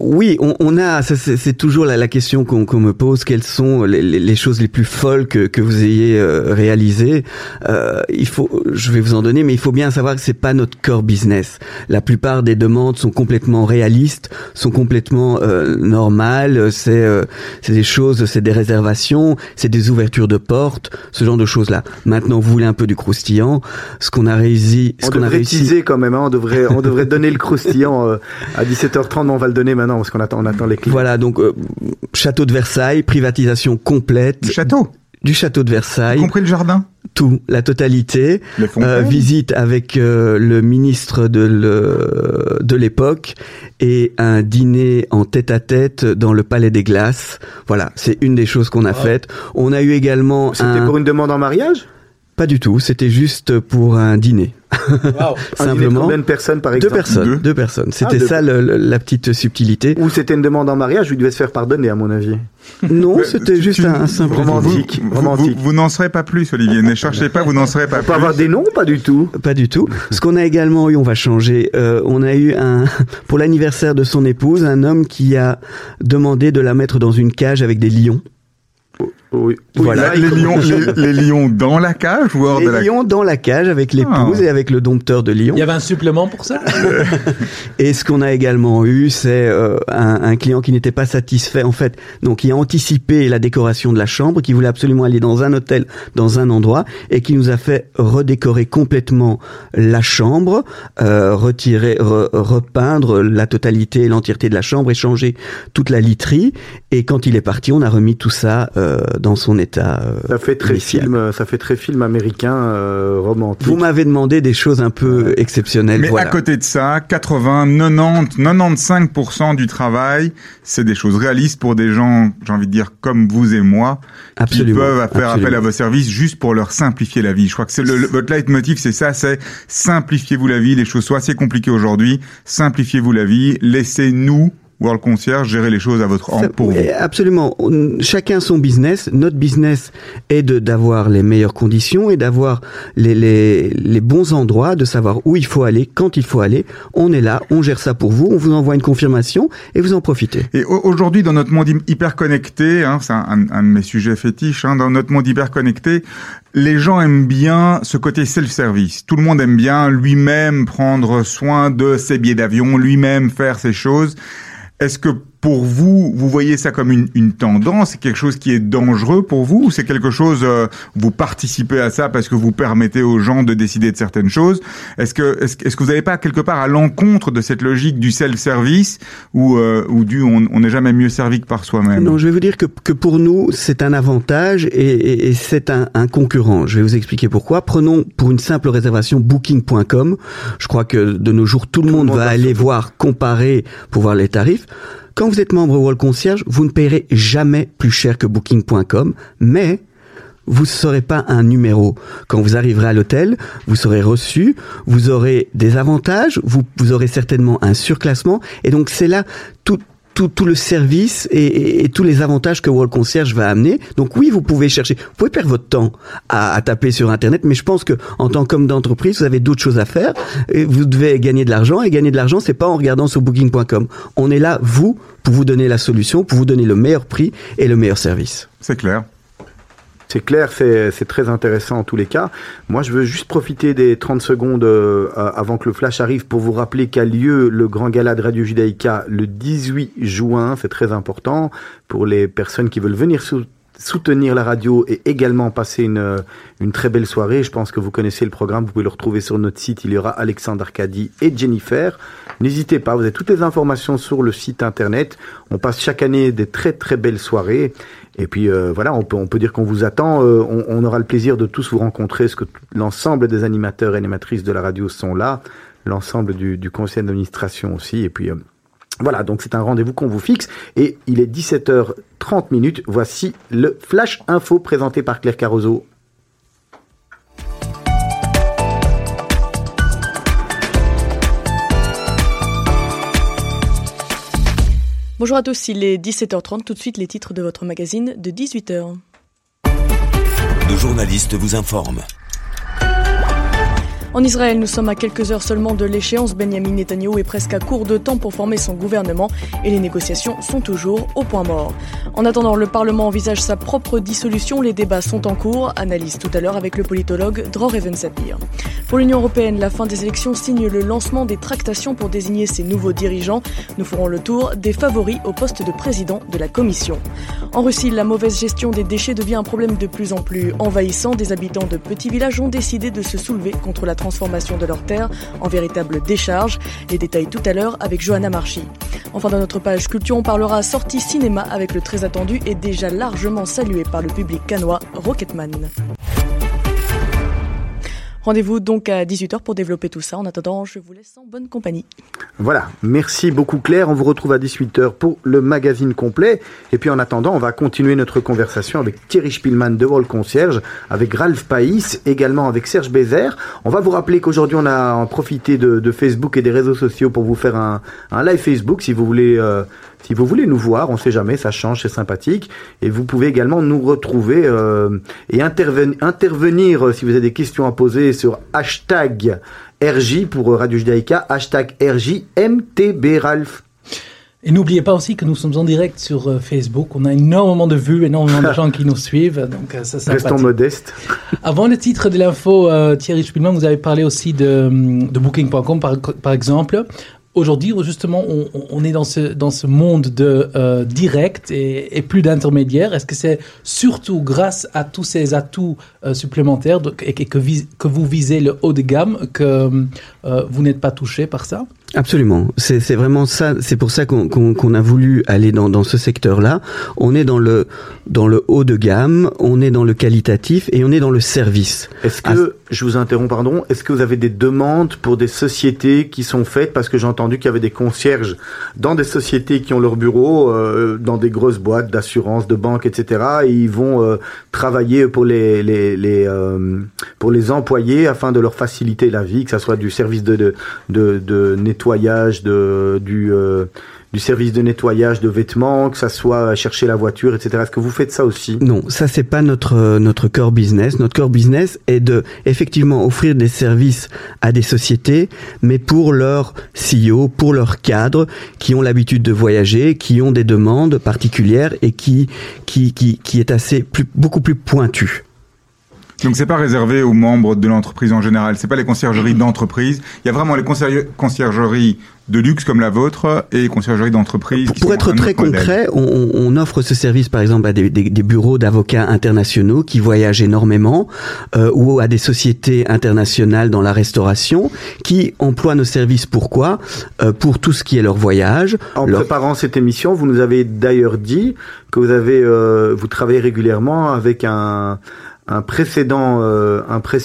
D: Oui, on, on a. C'est toujours la, la question qu'on qu'on me pose. Quelles sont les, les- les choses les plus folles que, que vous ayez euh, réalisées? Euh, Il faut. Je vais vous en donner, mais il faut bien savoir que c'est pas notre core business. La plupart des demandes sont complètement réalistes, sont complètement euh, normales. C'est euh, c'est des choses, c'est des réservations, c'est des ouvertures de portes, ce genre de choses là. Maintenant, vous voulez un peu du croustillant. Ce qu'on a réussi, ce
A: On
D: qu'on a réussi.
A: quand même. Hein, on devrait on devrait donner le croustillant euh, à 17h30. Mais on va le donner maintenant parce qu'on attend on attend les clients.
D: Voilà, donc euh, château de Versailles, privatisation complète
B: Le château,
D: du château de
B: y
D: Versailles,
B: compris le jardin,
D: tout, la totalité. Euh, visite avec euh, le ministre de le- de l'époque et un dîner en tête-à-tête dans le Palais des Glaces. Voilà, c'est une des choses qu'on a faites. On a eu également
A: C'était
D: un...
A: pour une demande en mariage?
D: Pas du tout, c'était juste pour un dîner.
A: Un dîner de
D: Simplement.
A: Combien de personnes par
D: Deux
A: exemple
D: personnes,
B: Deux.
D: deux, personnes. C'était
A: deux.
D: ça le- le- la petite subtilité.
A: Ou c'était une demande en mariage, il devait se faire pardonner à mon avis.
D: Non, c'était juste
B: tu-
D: un, un simple
B: vous,
A: romantique,
B: vous-
A: romantique.
B: vous- vous n'en serez pas plus, Olivier. ne cherchez pas, vous n'en serez pas
A: On peut
B: plus.
A: avoir des noms pas du tout?
D: Pas du tout. Ce qu'on a également eu, on va changer. euh, on a eu un pour l'anniversaire de son épouse, un homme qui a demandé de la mettre dans une cage avec des lions.
A: Oui.
D: Voilà.
B: les, lions, les, les lions dans la cage ou hors
D: Les
B: de la
D: lions dans la cage avec l'épouse
B: Ah.
D: et avec le dompteur de lions.
C: Il y avait un supplément pour ça?
D: Et ce qu'on a également eu, c'est euh, un, un client qui n'était pas satisfait, en fait, donc qui a anticipé la décoration de la chambre, qui voulait absolument aller dans un hôtel, dans un endroit, et qui nous a fait redécorer complètement la chambre, euh, retirer, re- repeindre la totalité, l'entièreté de la chambre, et changer toute la literie. Et quand il est parti, on a remis tout ça euh, dans son état. euh,
A: Ça fait très
D: initial.
A: film, ça fait très film américain euh, romantique.
D: Vous m'avez demandé des choses un peu exceptionnelles.
B: Mais
D: voilà.
B: à côté de ça, 80, 90, 95% du travail, c'est des choses réalistes pour des gens, j'ai envie de dire, comme vous et moi,
D: Absolument,
B: qui peuvent faire appel à vos services juste pour leur simplifier la vie. Je crois que c'est le, le- votre leitmotiv, c'est ça, c'est simplifiez-vous la vie. Les choses sont assez compliquées aujourd'hui. Simplifiez-vous la vie. Laissez-nous, World Concierge, gérer les choses à votre
D: Ça-
B: pour vous.
D: Absolument. Chacun son business. Notre business est de d'avoir les meilleures conditions et d'avoir les, les, les bons endroits, de savoir où il faut aller, quand il faut aller. On est là, on gère ça pour vous, on vous envoie une confirmation et vous en profitez.
B: Et au- aujourd'hui, dans notre monde hy- hyper connecté, hein, c'est un, un- un de mes sujets fétiches, hein, dans notre monde hyper connecté, les gens aiment bien ce côté self-service. Tout le monde aime bien lui-même prendre soin de ses billets d'avion, lui-même faire ses choses. Est-ce que pour vous, vous voyez ça comme une, une tendance, c'est quelque chose qui est dangereux pour vous, ou c'est quelque chose, euh, vous participez à ça parce que vous permettez aux gens de décider de certaines choses? Est-ce que, est-ce, que- est-ce que vous n'allez pas quelque part à l'encontre de cette logique du self-service, ou, euh, ou du on on n'est jamais mieux servi que par soi-même?
D: Non, je vais vous dire que, que pour nous, c'est un avantage et, et- et c'est un, un concurrent. Je vais vous expliquer pourquoi. Prenons pour une simple réservation booking.com. Je crois que de nos jours, tout le monde
A: monde
D: va aller voir, comparer pour voir les tarifs. Quand vous êtes membre Wall Concierge, vous ne payerez jamais plus cher que booking.com, mais vous ne serez pas un numéro. Quand vous arriverez à l'hôtel, vous serez reçu, vous aurez des avantages, vous, vous aurez certainement un surclassement, et donc c'est là tout, tout, tout le service et, et- et tous les avantages que Wall Concierge va amener. Donc oui, vous pouvez chercher, vous pouvez perdre votre temps à, à taper sur Internet, mais je pense que en tant qu'homme d'entreprise, vous avez d'autres choses à faire. Et vous devez gagner de l'argent, et gagner de l'argent, c'est pas en regardant sur Booking.com. On est là, vous, pour vous donner la solution, pour vous donner le meilleur prix et le meilleur service.
B: C'est clair.
A: C'est clair, c'est très intéressant en tous les cas. Moi, je veux juste profiter des 30 secondes euh, avant que le flash arrive pour vous rappeler qu'a lieu le grand gala de Radio Judaïka le 18 juin. C'est très important pour les personnes qui veulent venir sou- soutenir la radio et également passer une, euh, une très belle soirée. Je pense que vous connaissez le programme. Vous pouvez le retrouver sur notre site. Il y aura Alexandre Arcadi et Jennifer. N'hésitez pas. Vous avez toutes les informations sur le site internet. On passe chaque année des très très belles soirées. Et puis euh, voilà, on peut, on peut dire qu'on vous attend. Euh, on, aura le plaisir de tous vous rencontrer, parce que l'ensemble des animateurs et animatrices de la radio sont là, l'ensemble du, conseil d'administration aussi. Et puis euh, voilà, donc c'est un rendez-vous qu'on vous fixe. Et il est 17h30 minutes. Voici le Flash Info présenté par Claire Carozo.
F: Bonjour à tous, il est 17h30, tout de suite les titres de votre magazine de 18h.
G: Nos journalistes vous informent.
F: En Israël, nous sommes à quelques heures seulement de l'échéance. Benjamin Netanyahu est presque à court de temps pour former son gouvernement et les négociations sont toujours au point mort. En attendant, le Parlement envisage sa propre dissolution. Les débats sont en cours. Analyse tout à l'heure avec le politologue Dror Even Sapir. Pour l'Union européenne, la fin des élections signe le lancement des tractations pour désigner ses nouveaux dirigeants. Nous ferons le tour des favoris au poste de président de la Commission. En Russie, la mauvaise gestion des déchets devient un problème de plus en plus envahissant. Des habitants de petits villages ont décidé de se soulever contre la transformation de leurs terres en véritable décharge. Les détails tout à l'heure avec Johanna Marchi. Enfin, dans notre page culture, on parlera sortie cinéma avec le très attendu et déjà largement salué par le public canois Rocketman. Rendez-vous donc à 18h pour développer tout ça. En attendant, je vous laisse en bonne compagnie.
A: Voilà, merci beaucoup Claire. On vous retrouve à 18h pour le magazine complet. Et puis en attendant, on va continuer notre conversation avec Thierry Spielmann de Wall Concierge, avec Ralph Païs, également avec Serge Bézère. On va vous rappeler qu'aujourd'hui, on a profité de, de Facebook et des réseaux sociaux pour vous faire un, un live Facebook si vous voulez. euh, si vous voulez nous voir, on sait jamais, ça change, c'est sympathique. Et vous pouvez également nous retrouver euh, et interven- intervenir euh, si vous avez des questions à poser sur hashtag RJ pour Radio Judaïka, hashtag RJ MTB Ralph.
C: Et n'oubliez pas aussi que nous sommes en direct sur euh, Facebook. On a énormément de vues, énormément de gens qui nous suivent. Donc, euh, ça,
A: Restons modestes.
C: Avant le titre de l'info, euh, Thierry Spielmann, vous avez parlé aussi de, de Booking.com, par, par exemple. Aujourd'hui, justement, on, on est dans ce, dans ce monde de euh, direct et, et plus d'intermédiaires. Est-ce que c'est surtout grâce à tous ces atouts euh, supplémentaires de- et que, que, vis- que vous visez le haut de gamme que euh, vous n'êtes pas touché par ça?
D: Absolument, c'est c'est vraiment ça. C'est pour ça qu'on qu'on- qu'on a voulu aller dans, dans ce secteur-là. On est dans le dans le haut de gamme, on est dans le qualitatif et on est dans le service.
A: Est-ce
D: Ah,
A: que, je vous interromps, pardon, est-ce que vous avez des demandes pour des sociétés qui sont faites? Parce que j'ai entendu qu'il y avait des concierges dans des sociétés qui ont leur bureau, euh, dans des grosses boîtes d'assurance, de banque, etc. Et ils vont euh, travailler pour les, euh, pour les employés afin de leur faciliter la vie, que ça soit du service de, de, de, nettoyage, de, du, du service de nettoyage de vêtements, que ça soit chercher la voiture, etc. Est-ce que vous faites ça aussi?
D: Non, ça c'est pas notre euh, notre core business. Notre core business est de effectivement offrir des services à des sociétés, mais pour leurs CEO, pour leurs cadres qui ont l'habitude de voyager, qui ont des demandes particulières et qui qui qui, qui est assez plus beaucoup plus pointu.
B: Donc c'est pas réservé aux membres de l'entreprise en général. C'est pas les conciergeries d'entreprise. Il y a vraiment les concierge- conciergeries de luxe comme la vôtre et les conciergeries d'entreprise.
D: Pour être très concret, on, on- on offre ce service par exemple à des, des- des bureaux d'avocats internationaux qui voyagent énormément euh, ou à des sociétés internationales dans la restauration qui emploient nos services. Pourquoi? Euh, Pour tout ce qui est leur voyage.
A: En
D: leur-
A: préparant cette émission, vous nous avez d'ailleurs dit que vous avez, euh, vous travaillez régulièrement avec un, un précédent, euh,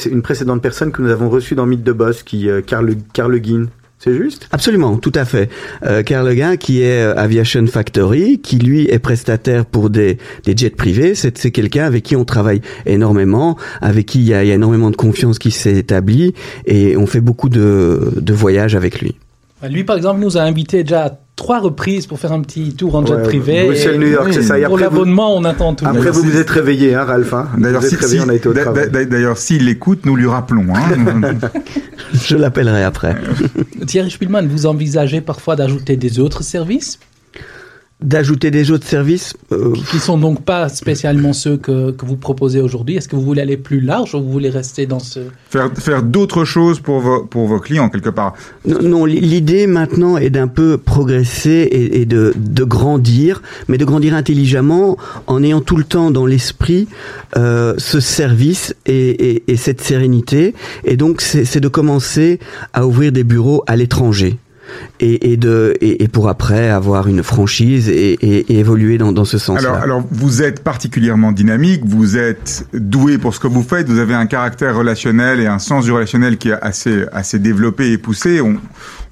A: une précédente personne que nous avons reçue dans Mythe de Boss, qui, euh, Karl, Karl Guin. C'est juste?
D: Absolument, tout à fait. Euh, Karl Leguin, qui est euh, Aviation Factory, qui lui est prestataire pour des, des jets privés, c'est quelqu'un avec qui on travaille énormément, avec qui il y a, y a énormément de confiance qui s'est établie, et on fait beaucoup de, de voyages avec lui.
C: Lui, par exemple, nous a invités déjà à trois reprises pour faire un petit tour en jet
A: Ouais,
C: privé.
A: Bruxelles, New York, c'est ça. Et
C: Pour l'abonnement, on attend tout.
A: après, vous vous êtes réveillé, hein, Ralph hein
B: D'ailleurs,
A: vous
B: si, si-
A: on a été
B: d'ailleurs, s'il l'écoute, nous lui rappelons. Hein.
D: Je l'appellerai après.
C: Thierry Spielmann, vous envisagez parfois d'ajouter des autres services?
D: D'ajouter des autres services, euh,
C: qui sont donc pas spécialement ceux que, que vous proposez aujourd'hui. Est-ce que vous voulez aller plus large ou vous voulez rester dans ce...
B: faire faire d'autres choses pour vos, pour vos clients, quelque part.
D: Non, non, l'idée maintenant est d'un peu progresser et, et de, de grandir, mais de grandir intelligemment en ayant tout le temps dans l'esprit euh, ce service et, et- et cette sérénité. Et donc, c'est c'est de commencer à ouvrir des bureaux à l'étranger. Et, et de et, et pour après avoir une franchise et, et- évoluer dans, dans ce sens-là.
B: Alors, alors, vous êtes particulièrement dynamique, vous êtes doué pour ce que vous faites, vous avez un caractère relationnel et un sens du relationnel qui est assez, assez développé et poussé. On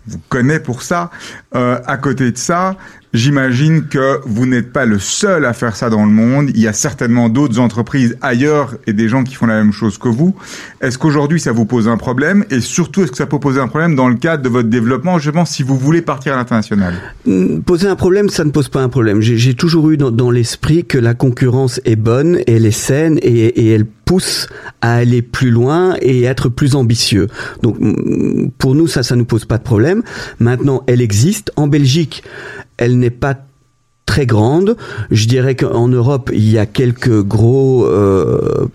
B: vous connaît pour ça. Euh, à côté de ça, j'imagine que vous n'êtes pas le seul à faire ça dans le monde. Il y a certainement d'autres entreprises ailleurs et des gens qui font la même chose que vous. Est-ce qu'aujourd'hui ça vous pose un problème? Et surtout est-ce que ça peut poser un problème dans le cadre de votre développement, pense, si vous voulez partir à l'international?
D: Mm, Poser un problème, ça ne pose pas un problème. J'ai toujours eu dans, l'esprit que la concurrence est bonne, elle est saine et, et elle pousse à aller plus loin et être plus ambitieux. Donc mm, pour nous, ça, ça nous pose pas de problème. Maintenant, elle existe. En Belgique, elle n'est pas très grande. Je dirais qu'en Europe, il y a quelques gros euh,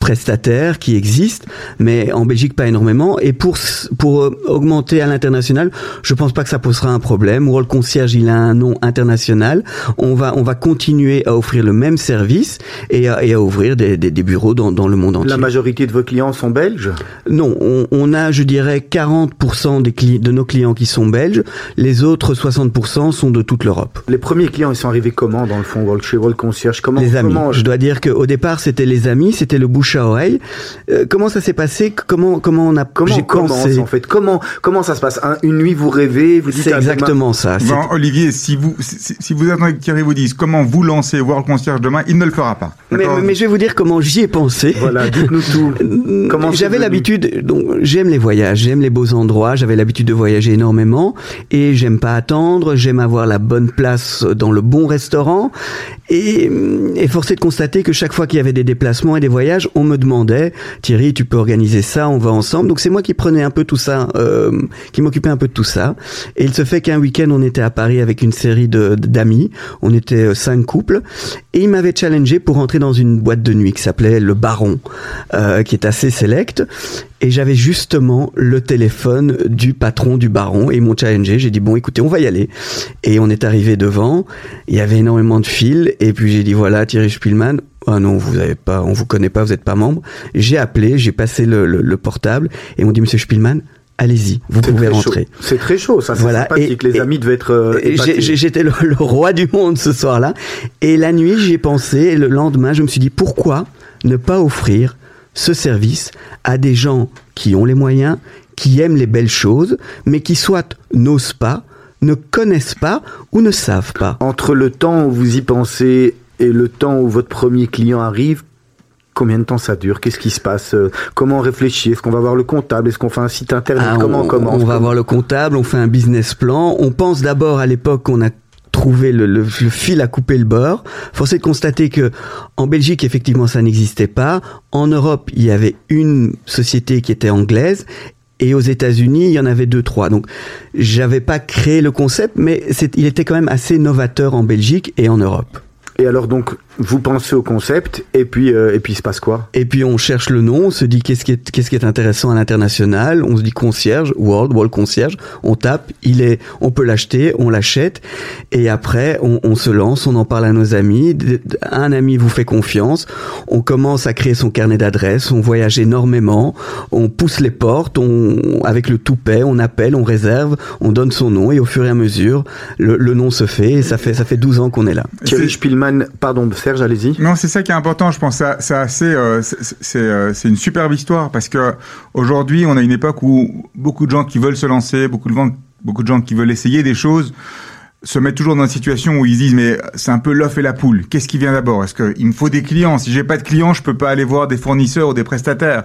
D: prestataires qui existent, mais en Belgique pas énormément. Et pour pour euh, augmenter à l'international, je pense pas que ça posera un problème. World Concierge, il a un nom international. On va on va continuer à offrir le même service et à, et à ouvrir des, des, des bureaux dans, dans le monde entier.
A: La majorité de vos clients sont belges?
D: Non, on, on a, je dirais, 40% des cli- de nos clients qui sont belges. Les autres 60% sont de toute l'Europe.
A: Les premiers clients, ils sont arrivés comment, dans le fond, World- chez World Concierge? Comment,
D: les amis.
A: comment-
D: Je dois dire qu'au départ, c'était les amis, c'était le bouche à oreille. Euh, comment ça s'est passé? Comment comment on a
A: Comment
D: j'ai pensé?
A: en fait? Comment, comment ça se passe? Un- Une nuit, vous rêvez, vous dites
D: C'est
A: à
D: exactement ça. C'est-
B: Olivier, si vous, si, si vous attendez que Thierry vous dise comment vous lancez World Concierge demain, il ne le fera pas.
D: Mais, je vais vous dire comment j'y ai pensé.
A: Voilà, dites-nous tout. Comment
D: J'avais
A: venu
D: l'habitude, donc j'aime les voyages, j'aime les beaux endroits, j'avais l'habitude de voyager énormément et j'aime pas attendre, j'aime avoir la bonne place dans le bon restaurant et, et force est de constater que chaque fois qu'il y avait des déplacements et des voyages, on on me demandait, Thierry, tu peux organiser ça, on va ensemble. Donc c'est moi qui prenais un peu tout ça, euh, qui m'occupais un peu de tout ça. Et il se fait qu'un week-end, on était à Paris avec une série de d'amis. On était euh, cinq couples, et il m'avait challengé pour entrer dans une boîte de nuit qui s'appelait le Baron, euh, qui est assez select. Et j'avais justement le téléphone du patron du baron et ils m'ont challengé. J'ai dit bon écoutez on va y aller. Et on est arrivé devant. Il y avait énormément de fils et puis j'ai dit voilà Thierry Spielmann. Ah non vous avez pas, on vous connaît pas, vous êtes pas membre. J'ai appelé, j'ai passé le, le, le portable et on dit Monsieur Spielmann allez-y, vous pouvez rentrer.
A: C'est très chaud, ça. C'est
D: Voilà,
A: sympathique.
D: et-
A: les
D: et-
A: amis devaient être. euh,
D: J'étais le, le roi du monde ce soir-là. Et la nuit, j'y ai pensé. Et le lendemain, je me suis dit, pourquoi ne pas offrir ce service à des gens qui ont les moyens, qui aiment les belles choses, mais qui soit n'osent pas, ne connaissent pas ou ne savent pas?
A: Entre le temps où vous y pensez et le temps où votre premier client arrive, combien de temps ça dure? Qu'est-ce qui se passe? Euh, Comment on réfléchit? Est-ce qu'on va voir le comptable? Est-ce qu'on fait un site internet?
D: Ah,
A: Comment
D: on,
A: commence?
D: on va voir le comptable, on fait un business plan. On pense d'abord à l'époque qu'on a trouvé le, le- le fil à couper le beurre. Force est de constater que en Belgique, effectivement, ça n'existait pas. En Europe, il y avait une société qui était anglaise. Et aux États-Unis, il y en avait deux, trois. Donc, j'avais pas créé le concept, mais il était quand même assez novateur en Belgique et en Europe.
A: Et alors donc, vous pensez au concept et puis euh, et puis il se passe quoi?
D: Et puis on cherche le nom, on se dit qu'est-ce qui est, qu'est-ce qui est intéressant à l'international, on se dit concierge, world, world concierge, on tape, il est, on peut l'acheter, on l'achète, et après on, on se lance, on en parle à nos amis, un ami vous fait confiance, on commence à créer son carnet d'adresses, on voyage énormément, on pousse les portes, on, avec le toupet, on appelle, on réserve, on donne son nom, et au fur et à mesure, le, le nom se fait, et ça fait, ça fait 12 ans qu'on est là.
A: Thierry Spielmann, pardon
B: Non, c'est ça qui est important. Je pense ça, euh, c'est- c'est euh, c'est une superbe histoire parce que aujourd'hui, on a une époque où beaucoup de gens qui veulent se lancer, beaucoup de gens, beaucoup de gens qui veulent essayer des choses, se mettent toujours dans une situation où ils disent mais c'est un peu l'œuf et la poule. Qu'est-ce qui vient d'abord? Est-ce qu'il me faut des clients? Si j'ai pas de clients, je peux pas aller voir des fournisseurs ou des prestataires.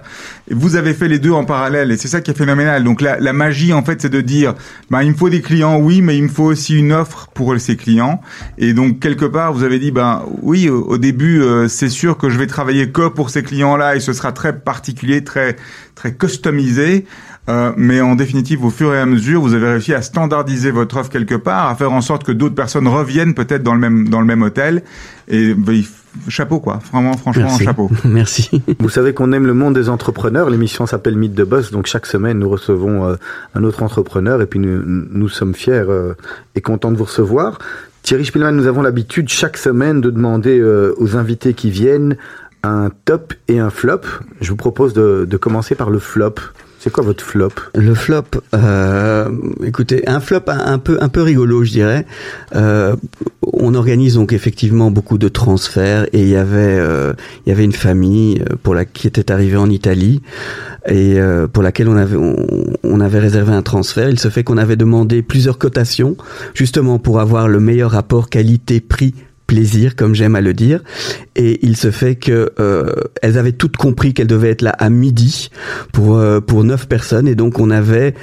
B: Vous avez fait les deux en parallèle et c'est ça qui est phénoménal. Donc la, la magie en fait, c'est de dire bah il me faut des clients, oui, mais il me faut aussi une offre pour ces clients. Et donc quelque part, vous avez dit ben oui, au, au début, euh, c'est sûr que je vais travailler que pour ces clients-là et ce sera très particulier, très très customisé. Euh, mais en définitive, au fur et à mesure, vous avez réussi à standardiser votre offre quelque part, à faire en sorte que d'autres personnes reviennent peut-être dans le même dans le même hôtel. Et ben, il chapeau quoi, vraiment franchement
D: Merci.
B: chapeau.
D: Merci.
A: Vous savez qu'on aime le monde des entrepreneurs. L'émission s'appelle Mythe de Boss. Donc chaque semaine, nous recevons euh, un autre entrepreneur et puis nous, nous sommes fiers euh, et contents de vous recevoir. Thierry Spielmann, nous avons l'habitude chaque semaine de demander euh, aux invités qui viennent un top et un flop. Je vous propose de, de commencer par le flop. C'est quoi votre flop
D: Le flop, euh, écoutez, un flop un, peu un peu rigolo, je dirais. Euh, on organise donc effectivement beaucoup de transferts et il y avait euh, il y avait une famille euh, pour la qui était arrivée en Italie et euh, pour laquelle on avait on avait réservé un transfert. Il se fait qu'on avait demandé plusieurs cotations justement pour avoir le meilleur rapport qualité-prix plaisir, comme j'aime à le dire. Et il se fait que euh, elles avaient toutes compris qu'elles devaient être là à midi pour euh, pour neuf personnes, et donc on avait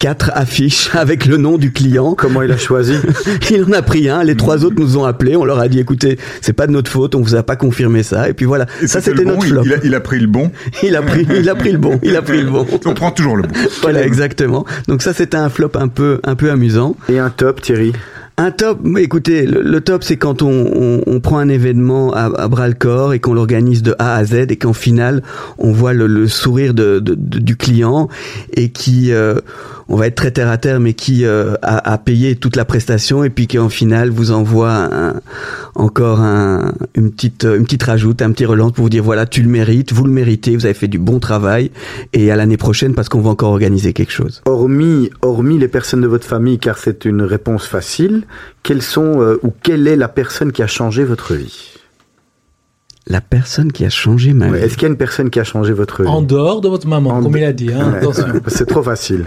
D: quatre affiches avec le nom du client.
A: Comment il a choisi
D: Il en a pris un, les trois autres nous ont appelés, on leur a dit écoutez, c'est pas de notre faute, on vous a pas confirmé ça. Et puis voilà,
B: Et
D: ça
B: c'était bon,
D: notre
B: il-
D: flop.
B: Il, a, il a pris le bon.
D: Il a pris, il a pris le bon, il a pris le bon.
B: On prend toujours le bon.
D: Voilà, exactement. Donc ça c'était un flop un peu, un peu amusant.
A: Et un top, Thierry?
D: Un top, écoutez, le, top c'est quand on, prend un événement à, à bras le corps et qu'on l'organise de A à Z et qu'en finale on voit le, sourire de- du client et qui, euh, on va être très terre à terre, mais qui euh, a, a payé toute la prestation et puis qui en finale vous envoie un- encore un, une petite, une petite rajoute, un petit relance pour vous dire voilà tu le mérites, vous le méritez, vous avez fait du bon travail et à l'année prochaine parce qu'on va encore organiser quelque chose.
A: Hormis, hormis les personnes de votre famille, car c'est une réponse facile, quelles sont euh, ou quelle est la personne qui a changé votre vie?
D: La personne qui a changé ma vie.
A: Est-ce qu'il y a une personne qui a changé votre vie
C: En dehors de votre maman,
A: En
C: comme
A: de-
C: il a dit. Hein,
A: Ouais. C'est trop facile.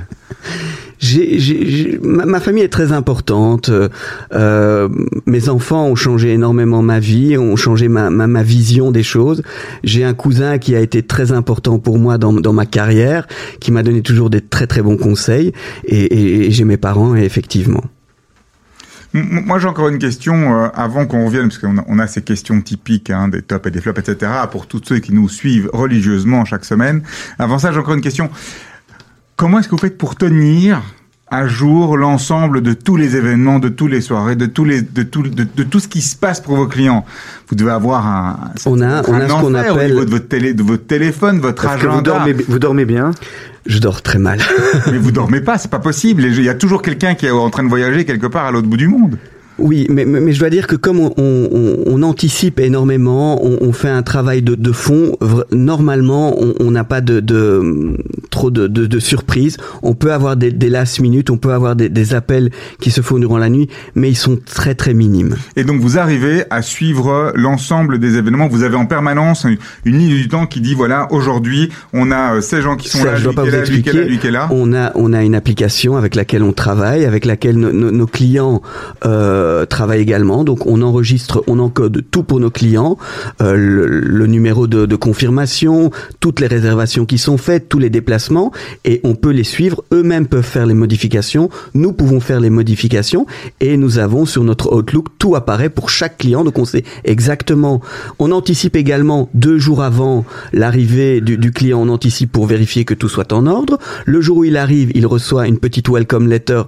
D: J'ai, j'ai- j'ai- ma, ma famille est très importante. Euh, euh, mes enfants ont changé énormément ma vie, ont changé ma, ma, ma vision des choses. J'ai un cousin qui a été très important pour moi dans, dans ma carrière, qui m'a donné toujours des très très bons conseils. Et, et- et j'ai mes parents, et effectivement.
B: Moi, j'ai encore une question euh, avant qu'on revienne, parce qu'on a, on a ces questions typiques hein, des tops et des flops, etc. Pour tous ceux qui nous suivent religieusement chaque semaine. Avant ça, j'ai encore une question. Comment est-ce que vous faites pour tenir à jour l'ensemble de tous les événements, de tous les soirées, de tous les, de tout, de, de tout ce qui se passe pour vos clients? Vous devez avoir un,
D: On a- on a
B: un
D: ce qu'on
B: enfer au
D: appelle-
B: niveau de votre télé, de votre téléphone, votre
A: que vous
B: agenda.
A: dormez, vous dormez bien.
D: Je dors très mal.
B: Mais vous dormez pas, c'est pas possible. Il y a toujours quelqu'un qui est en train de voyager quelque part à l'autre bout du monde.
D: Oui, mais, mais, mais je dois dire que comme on, on, on anticipe énormément, on, on fait un travail de, de fond, normalement, on n'a pas de, de trop de, de, de surprises. On peut avoir des, des last minutes, on peut avoir des, des appels qui se font durant la nuit, mais ils sont très très minimes.
B: Et donc vous arrivez à suivre l'ensemble des événements. Vous avez en permanence une, une ligne du temps qui dit voilà aujourd'hui on a euh, ces gens qui sont
D: Ça,
B: là,
D: je dois pas vous
B: là, lui là,
D: expliquer.
B: lui qui est là.
D: On a on a une application avec laquelle on travaille, avec laquelle no- no- nos clients euh, travaillent également. Donc on enregistre, on encode tout pour nos clients, euh, le, numéro de, de confirmation, toutes les réservations qui sont faites, tous les déplacements, et on peut les suivre. Eux-mêmes peuvent faire les modifications. Nous pouvons faire les modifications, et nous avons sur notre Outlook tout apparaît pour chaque client. Donc on sait exactement. On anticipe également deux jours avant l'arrivée du, du client. On anticipe pour vérifier que tout soit en ordre. Le jour où il arrive, il reçoit une petite welcome letter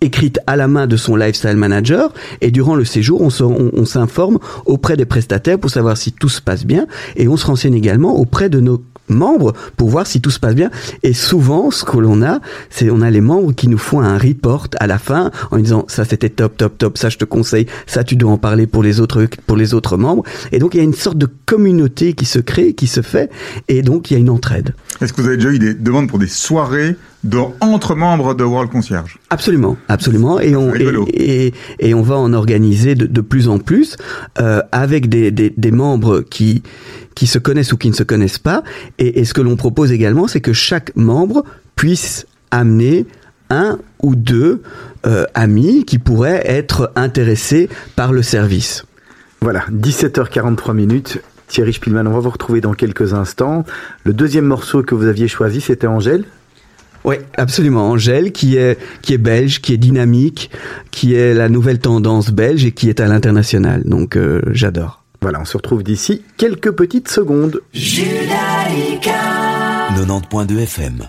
D: écrite à la main de son lifestyle manager. Et durant le séjour on s'informe auprès des prestataires pour savoir si tout se passe bien. Et on se renseigne également auprès de nos membres pour voir si tout se passe bien. Et souvent ce que l'on a c'est on a les membres qui nous font un report à la fin en disant ça c'était top top top. Ça je te conseille. Ça tu dois en parler pour les autres pour les autres membres. Et donc il y a une sorte de communauté qui se crée qui se fait. Et donc il y a une entraide.
B: Est-ce que vous avez déjà eu des demandes pour des soirées de, entre membres de World Concierge
D: Absolument, absolument, et on et, et, et on va en organiser de, de plus en plus euh, avec des, des, des membres qui qui se connaissent ou qui ne se connaissent pas. Et, et ce que l'on propose également, c'est que chaque membre puisse amener un ou deux euh, amis qui pourraient être intéressés par le service.
A: Voilà, 17h43 minutes. Thierry Spielmann, on va vous retrouver dans quelques instants. Le deuxième morceau que vous aviez choisi, c'était Angèle.
D: Oui, absolument. Angèle, qui est qui est belge, qui est dynamique, qui est la nouvelle tendance belge et qui est à l'international. Donc euh, j'adore.
A: Voilà, on se retrouve d'ici quelques petites secondes.
G: 90.2 FM.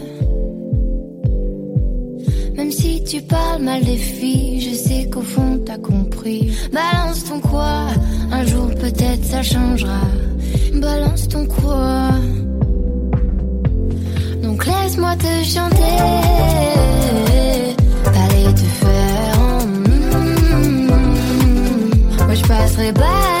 H: Tu parles mal des filles, je sais qu'au fond t'as compris. Balance ton quoi, un jour peut-être ça changera. Balance ton quoi. Donc laisse-moi te chanter. T'allais te faire. en. Moi je passerai pas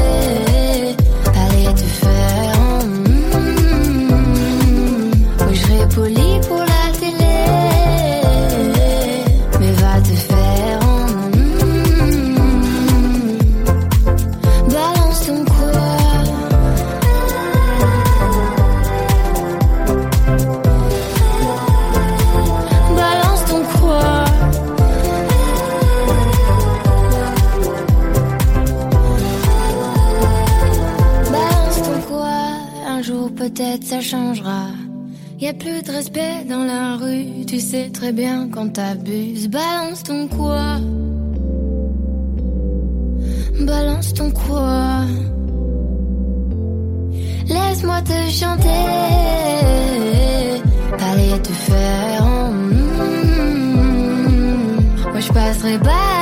H: Changera. Y a plus de respect dans la rue. Tu sais très bien quand t'abuses. Balance ton quoi? Balance ton quoi? Laisse-moi te chanter. Allez te faire. en. Moi je pas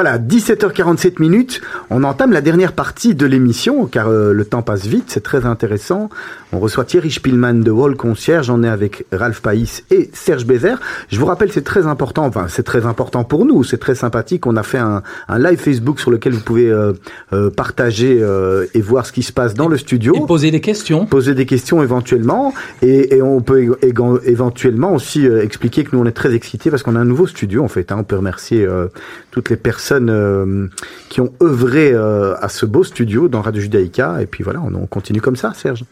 A: Voilà, 17h47 minutes. On entame la dernière partie de l'émission car euh, le temps passe vite, c'est très intéressant. On reçoit Thierry Spielmann de Wall Concierge, on est avec Ralph Païs et Serge Bézère. Je vous rappelle, c'est très important, enfin c'est très important pour nous, c'est très sympathique. On a fait un, un live Facebook sur lequel vous pouvez euh, euh, partager euh, et voir ce qui se passe dans le studio.
C: Et poser des questions.
A: Poser des questions éventuellement et, et on peut éventuellement aussi euh, expliquer que nous on est très excités parce qu'on a un nouveau studio en fait. hein. On peut remercier euh, toutes les personnes euh, qui ont œuvré euh, à ce beau studio dans Radio Judaïka et puis voilà, on, on continue comme ça, Serge.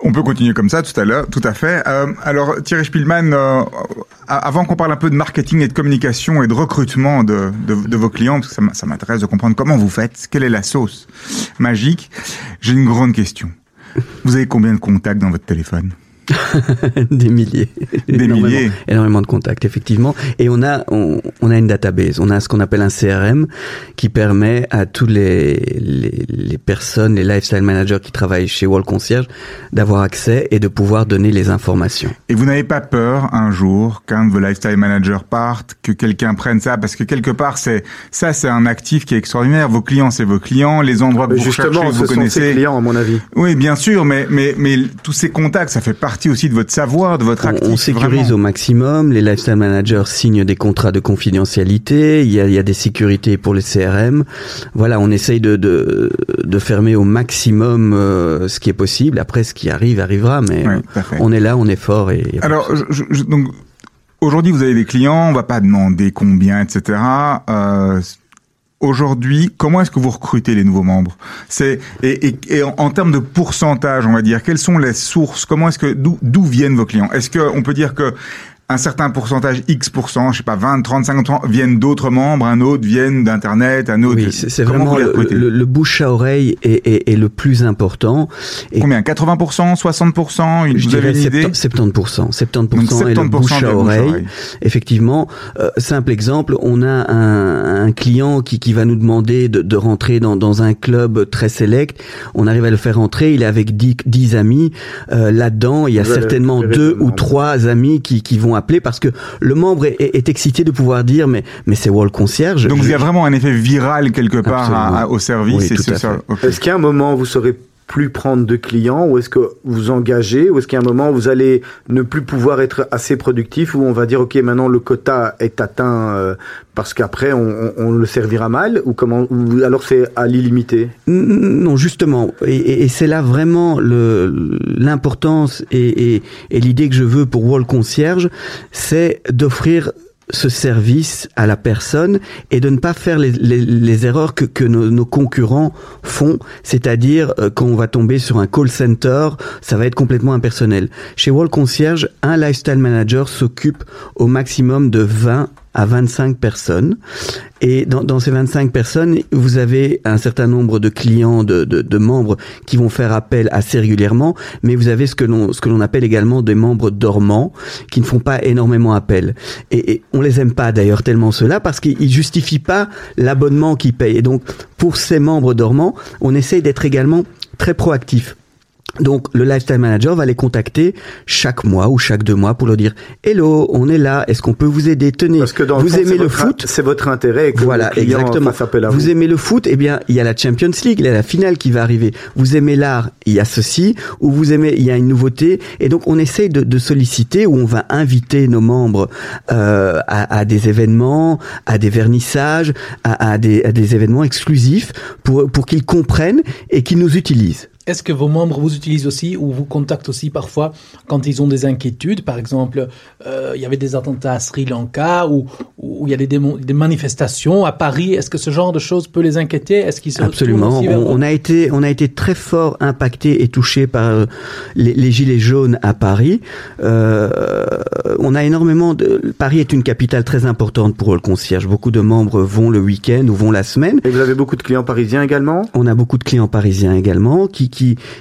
B: On peut continuer comme ça tout à l'heure, tout à fait. Euh, alors Thierry Spielmann, avant qu'on parle un peu de marketing et de communication et de recrutement de, de, vos clients, parce que ça m'intéresse de comprendre comment vous faites, quelle est la sauce magique, j'ai une grande question. Vous avez combien de contacts dans votre téléphone?
D: des milliers.
B: Des
D: Énormément-
B: milliers.
D: Énormément de contacts, effectivement. Et on a, on, on a une database. On a ce qu'on appelle un CRM qui permet à tous les, les, les personnes, les lifestyle managers qui travaillent chez Wall Concierge d'avoir accès et de pouvoir donner les informations.
B: Et vous n'avez pas peur un jour qu'un de vos lifestyle managers parte, que quelqu'un prenne ça, parce que quelque part c'est ça c'est un actif qui est extraordinaire. Vos clients c'est vos clients, les endroits que vous
A: ce
B: vous
A: sont
B: connaissez.
A: ses clients à mon avis.
B: Oui, bien sûr, mais mais mais tous ces contacts, ça fait partie aussi de votre savoir, de votre
D: On,
B: actif.
D: on sécurise
B: vraiment.
D: au maximum. Les lifestyle managers signent des contrats de confidentialité. Il y a, il y a des sécurités pour les CRM. Voilà, on essaye de, de, de fermer au maximum euh, ce qui est possible. Après, ce qui arrive, arrivera. Mais
B: Oui,
D: on est là, on est fort. Et, et
B: Alors, je- je- donc aujourd'hui, vous avez des clients, on va pas demander combien, etc. Euh, Aujourd'hui, comment est-ce que vous recrutez les nouveaux membres? C'est et, et, et en, termes de pourcentage, on va dire, quelles sont les sources? Comment est-ce que d'où viennent vos clients? Est-ce que on peut dire que un certain pourcentage, X je sais pas, 20, 30, 50 viennent d'autres membres, un autre viennent d'internet, un autre.
D: oui, c'est vraiment
B: vous
D: le, le- le bouche à oreille est, est, est le plus important. Et
B: Combien? 80% 60%
D: je
B: Vous avez
D: dirais
B: une idée?
D: 70%. 70%,
B: Donc,
D: est le
B: 70%
D: bouche à
B: bouche à
D: oreille.
B: oreille.
D: Effectivement, euh, simple exemple, on a un, un client qui, qui va nous demander de, de rentrer dans, dans un club très select. On arrive à le faire rentrer, il est avec 10, 10 amis. Euh, Là-dedans, il y a certainement deux ou trois amis qui, qui vont appeler parce que le membre est, est- est excité de pouvoir dire mais, mais c'est Wall Concierge.
B: Donc
D: Je-
B: il y a vraiment un effet viral quelque part à-
D: Absolument.
B: à- au service.
D: Oui,
B: et
D: tout
B: c'est
D: à
B: ça.
D: fait.
B: ok.
A: Est-ce a un moment vous saurez plus prendre de clients ou est-ce que vous engagez ou est-ce qu'il y a un moment où vous allez ne plus pouvoir être assez productif où on va dire ok maintenant le quota est atteint euh, parce qu'après on, on- on le servira mal ou comment ou alors c'est à l'illimité?
D: Non, justement, et, et- c'est là vraiment l'importance et, et- et l'idée que je veux pour Wall Concierge, c'est d'offrir ce service à la personne et de ne pas faire les, erreurs que, nos concurrents font, c'est-à-dire euh, quand on va tomber sur un call center, ça va être complètement impersonnel. Chez Wall Concierge, un lifestyle manager s'occupe au maximum de 20 à 25 personnes. Et dans, dans ces 25 personnes, vous avez un certain nombre de clients, de, de, de membres qui vont faire appel assez régulièrement, mais vous avez ce que l'on ce que l'on appelle également des membres dormants qui ne font pas énormément appel. Et, et on les aime pas d'ailleurs tellement cela parce qu'ils justifient pas l'abonnement qu'ils payent. Et donc pour ces membres dormants, on essaye d'être également très proactif. Donc le lifestyle manager va les contacter chaque mois ou chaque deux mois pour leur dire Hello, on est là, est-ce qu'on peut vous aider? Tenez,
A: parce que dans
D: vous
A: fond,
D: aimez le
A: votre-
D: foot?
A: c'est votre intérêt que
D: voilà, exactement.
A: à
D: vous
A: vous,
D: aimez le foot, eh bien, il y a la Champions League, il y a la finale qui va arriver. Vous aimez l'art, il y a ceci. Ou vous aimez, il y a une nouveauté. Et donc, on essaye de, de solliciter, ou on va inviter nos membres euh, à, à des événements, à des vernissages, à, à des, à des événements exclusifs pour, pour qu'ils comprennent et qu'ils nous utilisent.
C: Est-ce que vos membres vous utilisent aussi ou vous contactent aussi parfois quand ils ont des inquiétudes? Par exemple, euh, il y avait des attentats à Sri Lanka ou, ou il y a des, manifestations à Paris. Est-ce que ce genre de choses peut les inquiéter? Est-ce qu'ils
D: Absolument.
C: aussi
D: On, on a été, on a été très fort impacté et touché par euh, les, les gilets jaunes à Paris. Euh, on a énormément de. Paris est une capitale très importante pour le concierge. Beaucoup de membres vont le week-end ou vont la semaine.
A: et vous avez beaucoup de clients parisiens également?
D: On a beaucoup de clients parisiens également qui, qui,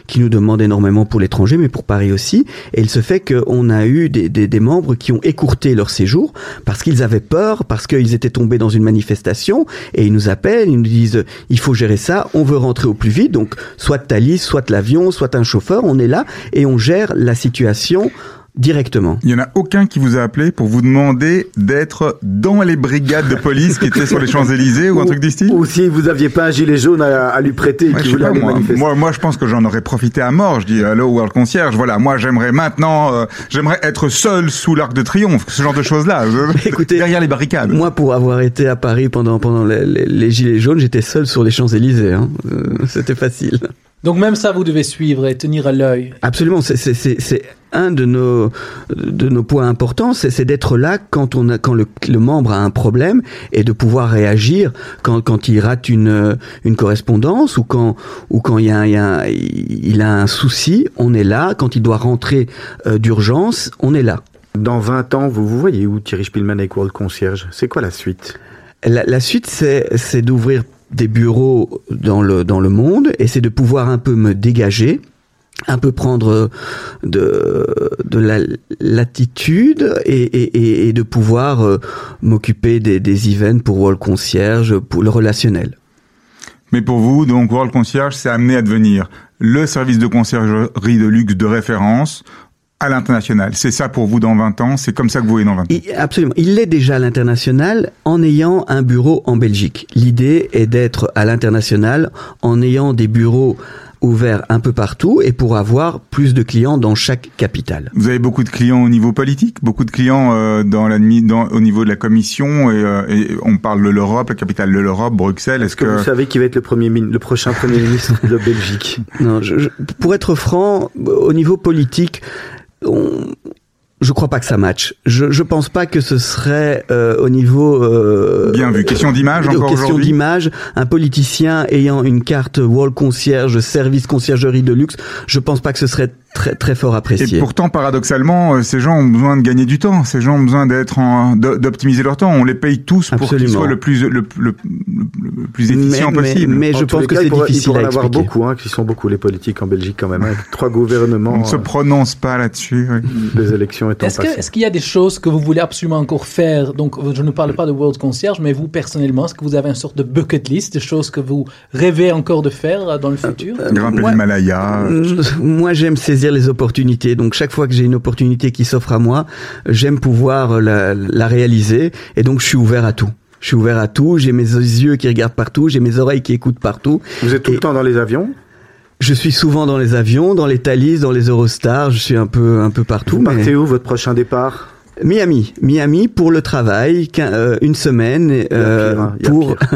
D: qui nous demande énormément pour l'étranger, mais pour Paris aussi. Et il se fait qu'on a eu des, des, des membres qui ont écourté leur séjour parce qu'ils avaient peur, parce qu'ils étaient tombés dans une manifestation et ils nous appellent, ils nous disent il faut gérer ça, on veut rentrer au plus vite, donc soit Thalys, soit l'avion, soit un chauffeur, on est là et on gère la situation directement.
B: Il n'y en a aucun qui vous a appelé pour vous demander d'être dans les brigades de police qui étaient sur les Champs-Élysées ou, un truc du style
A: Ou si vous aviez pas un gilet jaune à, à lui prêter et
B: Ouais,
A: qui
B: je sais
A: voulait
B: pas,
A: aller
B: moi,
A: manifester.
B: moi, moi, je pense que j'en aurais profité à mort. Je dis, hello, World Concierge. Voilà, moi, j'aimerais maintenant, euh, j'aimerais être seul sous l'Arc de Triomphe, ce genre de choses-là.
D: Écoutez,
B: derrière les barricades.
D: Moi, pour avoir été à Paris pendant pendant les, les- les gilets jaunes, j'étais seul sur les Champs Élysées. Hein. Euh, C'était facile.
C: Donc même ça, vous devez suivre et tenir à l'œil.
D: Absolument, c'est- c'est c'est- c'est un de nos de nos points importants, c'est d'être là quand on a quand le, le membre a un problème et de pouvoir réagir quand quand il rate une une correspondance ou quand ou quand il y a, un- il y a un- il a un souci, on est là. Quand il doit rentrer euh, d'urgence, on est là.
A: Dans 20 ans, vous vous voyez où Thierry Spielmann avec World Concierge? C'est quoi la suite?
D: La, la suite, c'est c'est d'ouvrir des bureaux dans le dans le monde et c'est de pouvoir un peu me dégager un peu prendre de, de la latitude et, et, de pouvoir euh, m'occuper des, des events pour World Concierge, pour le relationnel.
B: Mais pour vous, donc, World Concierge, c'est amené à devenir le service de conciergerie de luxe de référence à l'international. C'est ça pour vous dans 20 ans, c'est comme ça que vous voyez dans 20 ans?
D: Il- absolument. Il l'est déjà à l'international en ayant un bureau en Belgique. L'idée est d'être à l'international en ayant des bureaux ouverts un peu partout et pour avoir plus de clients dans chaque capitale.
B: Vous avez beaucoup de clients au niveau politique, beaucoup de clients euh, dans l'admi- dans, au niveau de la commission, et, euh, et on parle de l'Europe, la capitale de l'Europe, Bruxelles. Est-ce
A: que, vous savez qui va être le, premier, le prochain Premier ministre de Belgique?
D: Non, je- je- pour être franc, au niveau politique, on, je crois pas que ça matche. Je, je pense pas que ce serait euh, au niveau euh,
B: Bien vu. Question d'image encore
D: question d'image, un politicien ayant une carte World Concierge, service conciergerie de luxe, je pense pas que ce serait très très fort
B: Et
D: apprécié.
B: pourtant, paradoxalement, euh, ces gens ont besoin de gagner du temps. Ces gens ont besoin d'être d'optimiser leur temps. On les paye tous pour qu'ils soient le plus, le, le- le- le plus efficient
D: mais,
B: possible.
D: mais je pense que c'est difficile
A: Il
D: à
A: en avoir
D: expliquer.
A: beaucoup, hein, qui sont beaucoup les politiques en Belgique quand même, avec trois gouvernements,
B: On ne se
A: euh,
B: prononce pas là-dessus. oui.
A: les élections étant
C: Est-ce
A: passées.
C: est-ce qu'il y a des choses que vous voulez absolument encore faire? Donc, je ne parle pas de World Concierge, mais vous personnellement, est-ce que vous avez une sorte de bucket list, des choses que vous rêvez encore de faire euh, dans le futur?
B: Grimper
D: moi-
B: l'Himalaya.
D: Euh, Moi, j'aime saisir les opportunités. Donc, chaque fois que j'ai une opportunité qui s'offre à moi, j'aime pouvoir la, la réaliser. Et donc, je suis ouvert à tout. Je suis ouvert à tout. J'ai mes yeux qui regardent partout. J'ai mes oreilles qui écoutent partout.
A: Vous êtes tout
D: Et-
A: le temps dans les avions?
D: Je suis souvent dans les avions, dans les Thalys, dans les Eurostars. Je suis un peu, un peu partout.
A: Vous
D: mais-
A: où votre prochain départ?
D: Miami, Miami pour le travail, qu'un- euh, une semaine
A: pire, il y a
D: pour.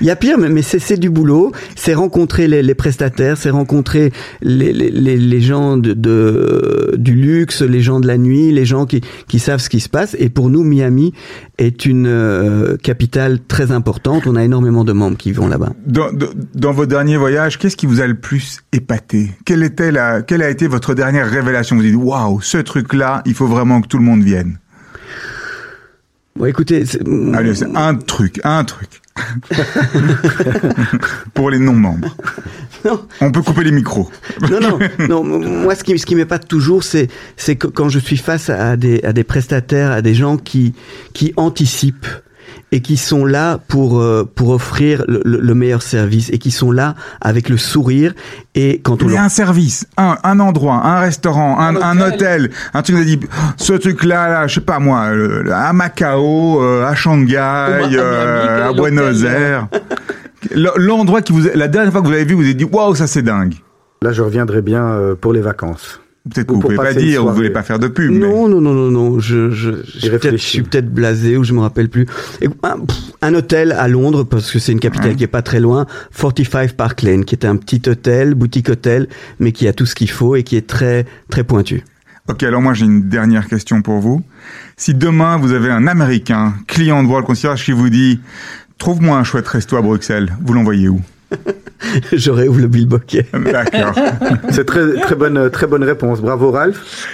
D: Il y a pire, mais, mais c'est c'est du boulot. C'est rencontrer les, les prestataires, c'est rencontrer les, les, les, les gens de, de du luxe, les gens de la nuit, les gens qui qui savent ce qui se passe. Et pour nous, Miami est une euh, capitale très importante. On a énormément de membres qui vont là-bas.
B: Dans, dans- dans vos derniers voyages, qu'est-ce qui vous a le plus épaté? Quelle était la, quelle a été votre dernière révélation? Vous dites waouh, ce truc-là, il faut vraiment que tout le monde vienne.
D: Bon, écoutez,
B: Allez, un truc, un truc. Pour les non-membres.
D: Non.
B: On peut couper les micros.
D: non, non, non. Moi, ce qui, ce qui m'épate toujours, c'est, c'est quand je suis face à des, à des prestataires, à des gens qui, qui anticipent et qui sont là pour, euh, pour offrir le, le- le meilleur service et qui sont là avec le sourire et quand on
B: Il y
D: leur
B: a un service, un, un endroit, un restaurant, un, un hôtel, un truc, on a dit, ce truc-là, là, je sais pas moi, euh, à Macao, euh, à Shanghai,
C: à
B: euh, Buenos Aires. L'endroit qui vous, la dernière fois que vous l'avez vu, vous avez dit, waouh, ça c'est dingue.
A: Là, je reviendrai bien euh, pour les vacances.
B: Peut-être que
A: Ou
B: vous
A: pour
B: pouvez pas dire, vous
A: soirée.
B: voulez pas faire de pub. mais-
D: Non, non, non, non, non. Je, je, je, suis peut-être- je suis peut-être blasé ou je me rappelle plus. Et, un, pff, un hôtel à Londres parce que c'est une capitale
B: Ouais.
D: qui est pas très loin. 45 Park Lane, qui est un petit hôtel, boutique hôtel, mais qui a tout ce qu'il faut et qui est très, très pointu.
B: Ok, alors moi j'ai une dernière question pour vous. Si demain vous avez un Américain, client de World Concierge qui vous dit Trouve-moi un chouette resto à Bruxelles, vous l'envoyez où?
D: J'aurais ouvert le Bill Bokeh.
B: D'accord.
A: C'est très, très, bonne, très bonne réponse. Bravo, Ralph.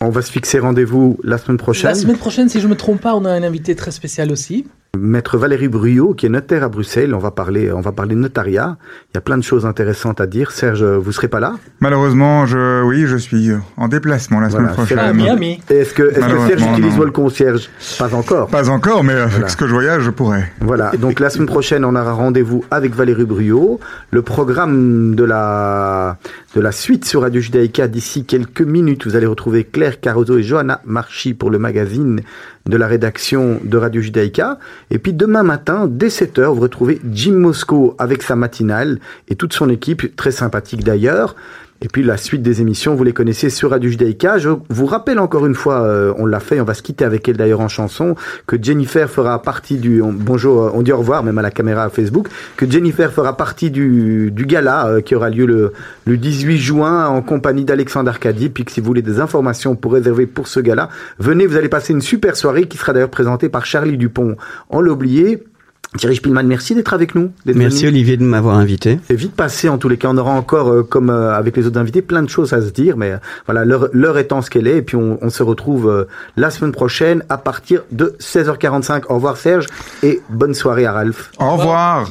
A: On va se fixer rendez-vous la semaine prochaine.
C: La semaine prochaine, si je me trompe pas, on a un invité très spécial aussi.
A: Maître Valérie Bruyot, qui est notaire à Bruxelles. On va parler, on va parler notariat. Il y a plein de choses intéressantes à dire. Serge, vous serez pas là?
B: Malheureusement, je, oui, je suis en déplacement la semaine
A: Voilà, c'est
B: prochaine.
C: À Miami.
A: Est-ce que, est-ce que Serge utilise
B: non.
A: vol concierge Pas encore.
B: Pas encore, mais
A: Voilà.
B: avec ce que je voyage, je pourrais.
A: Voilà, donc la semaine prochaine, on aura rendez-vous avec Valérie Bruyot. Le programme de la, de la suite sur Radio Judaïka d'ici quelques minutes, vous allez retrouver Claire Carozo et Johanna Marchi pour le magazine de la rédaction de Radio Judaïka. Et puis demain matin, dès 7h, vous retrouvez Jim Moscow avec sa matinale et toute son équipe, très sympathique d'ailleurs. Et puis la suite des émissions, vous les connaissez sur Radio Judaïka. Je vous rappelle encore une fois, euh, on l'a fait, on va se quitter avec elle d'ailleurs en chanson, que Jennifer fera partie du... on- bonjour, euh, on dit au revoir même à la caméra Facebook, que Jennifer fera partie du, du gala euh, qui aura lieu le, le 18 juin en compagnie d'Alexandre Arcadi. Puis que si vous voulez des informations pour réserver pour ce gala, venez, vous allez passer une super soirée qui sera d'ailleurs présentée par Charlie Dupont. On l'a oublié. Thierry Spielmann, merci d'être avec nous. d'être
D: Merci
A: venu.
D: Olivier de m'avoir invité.
A: C'est vite passé en tous les cas. On aura encore, euh, comme euh, avec les autres invités, plein de choses à se dire. Mais euh, voilà, l'heure l'heure étant ce qu'elle est. Et puis on, on se retrouve euh, la semaine prochaine à partir de 16h45. Au revoir Serge et bonne soirée à Ralph.
B: Au revoir.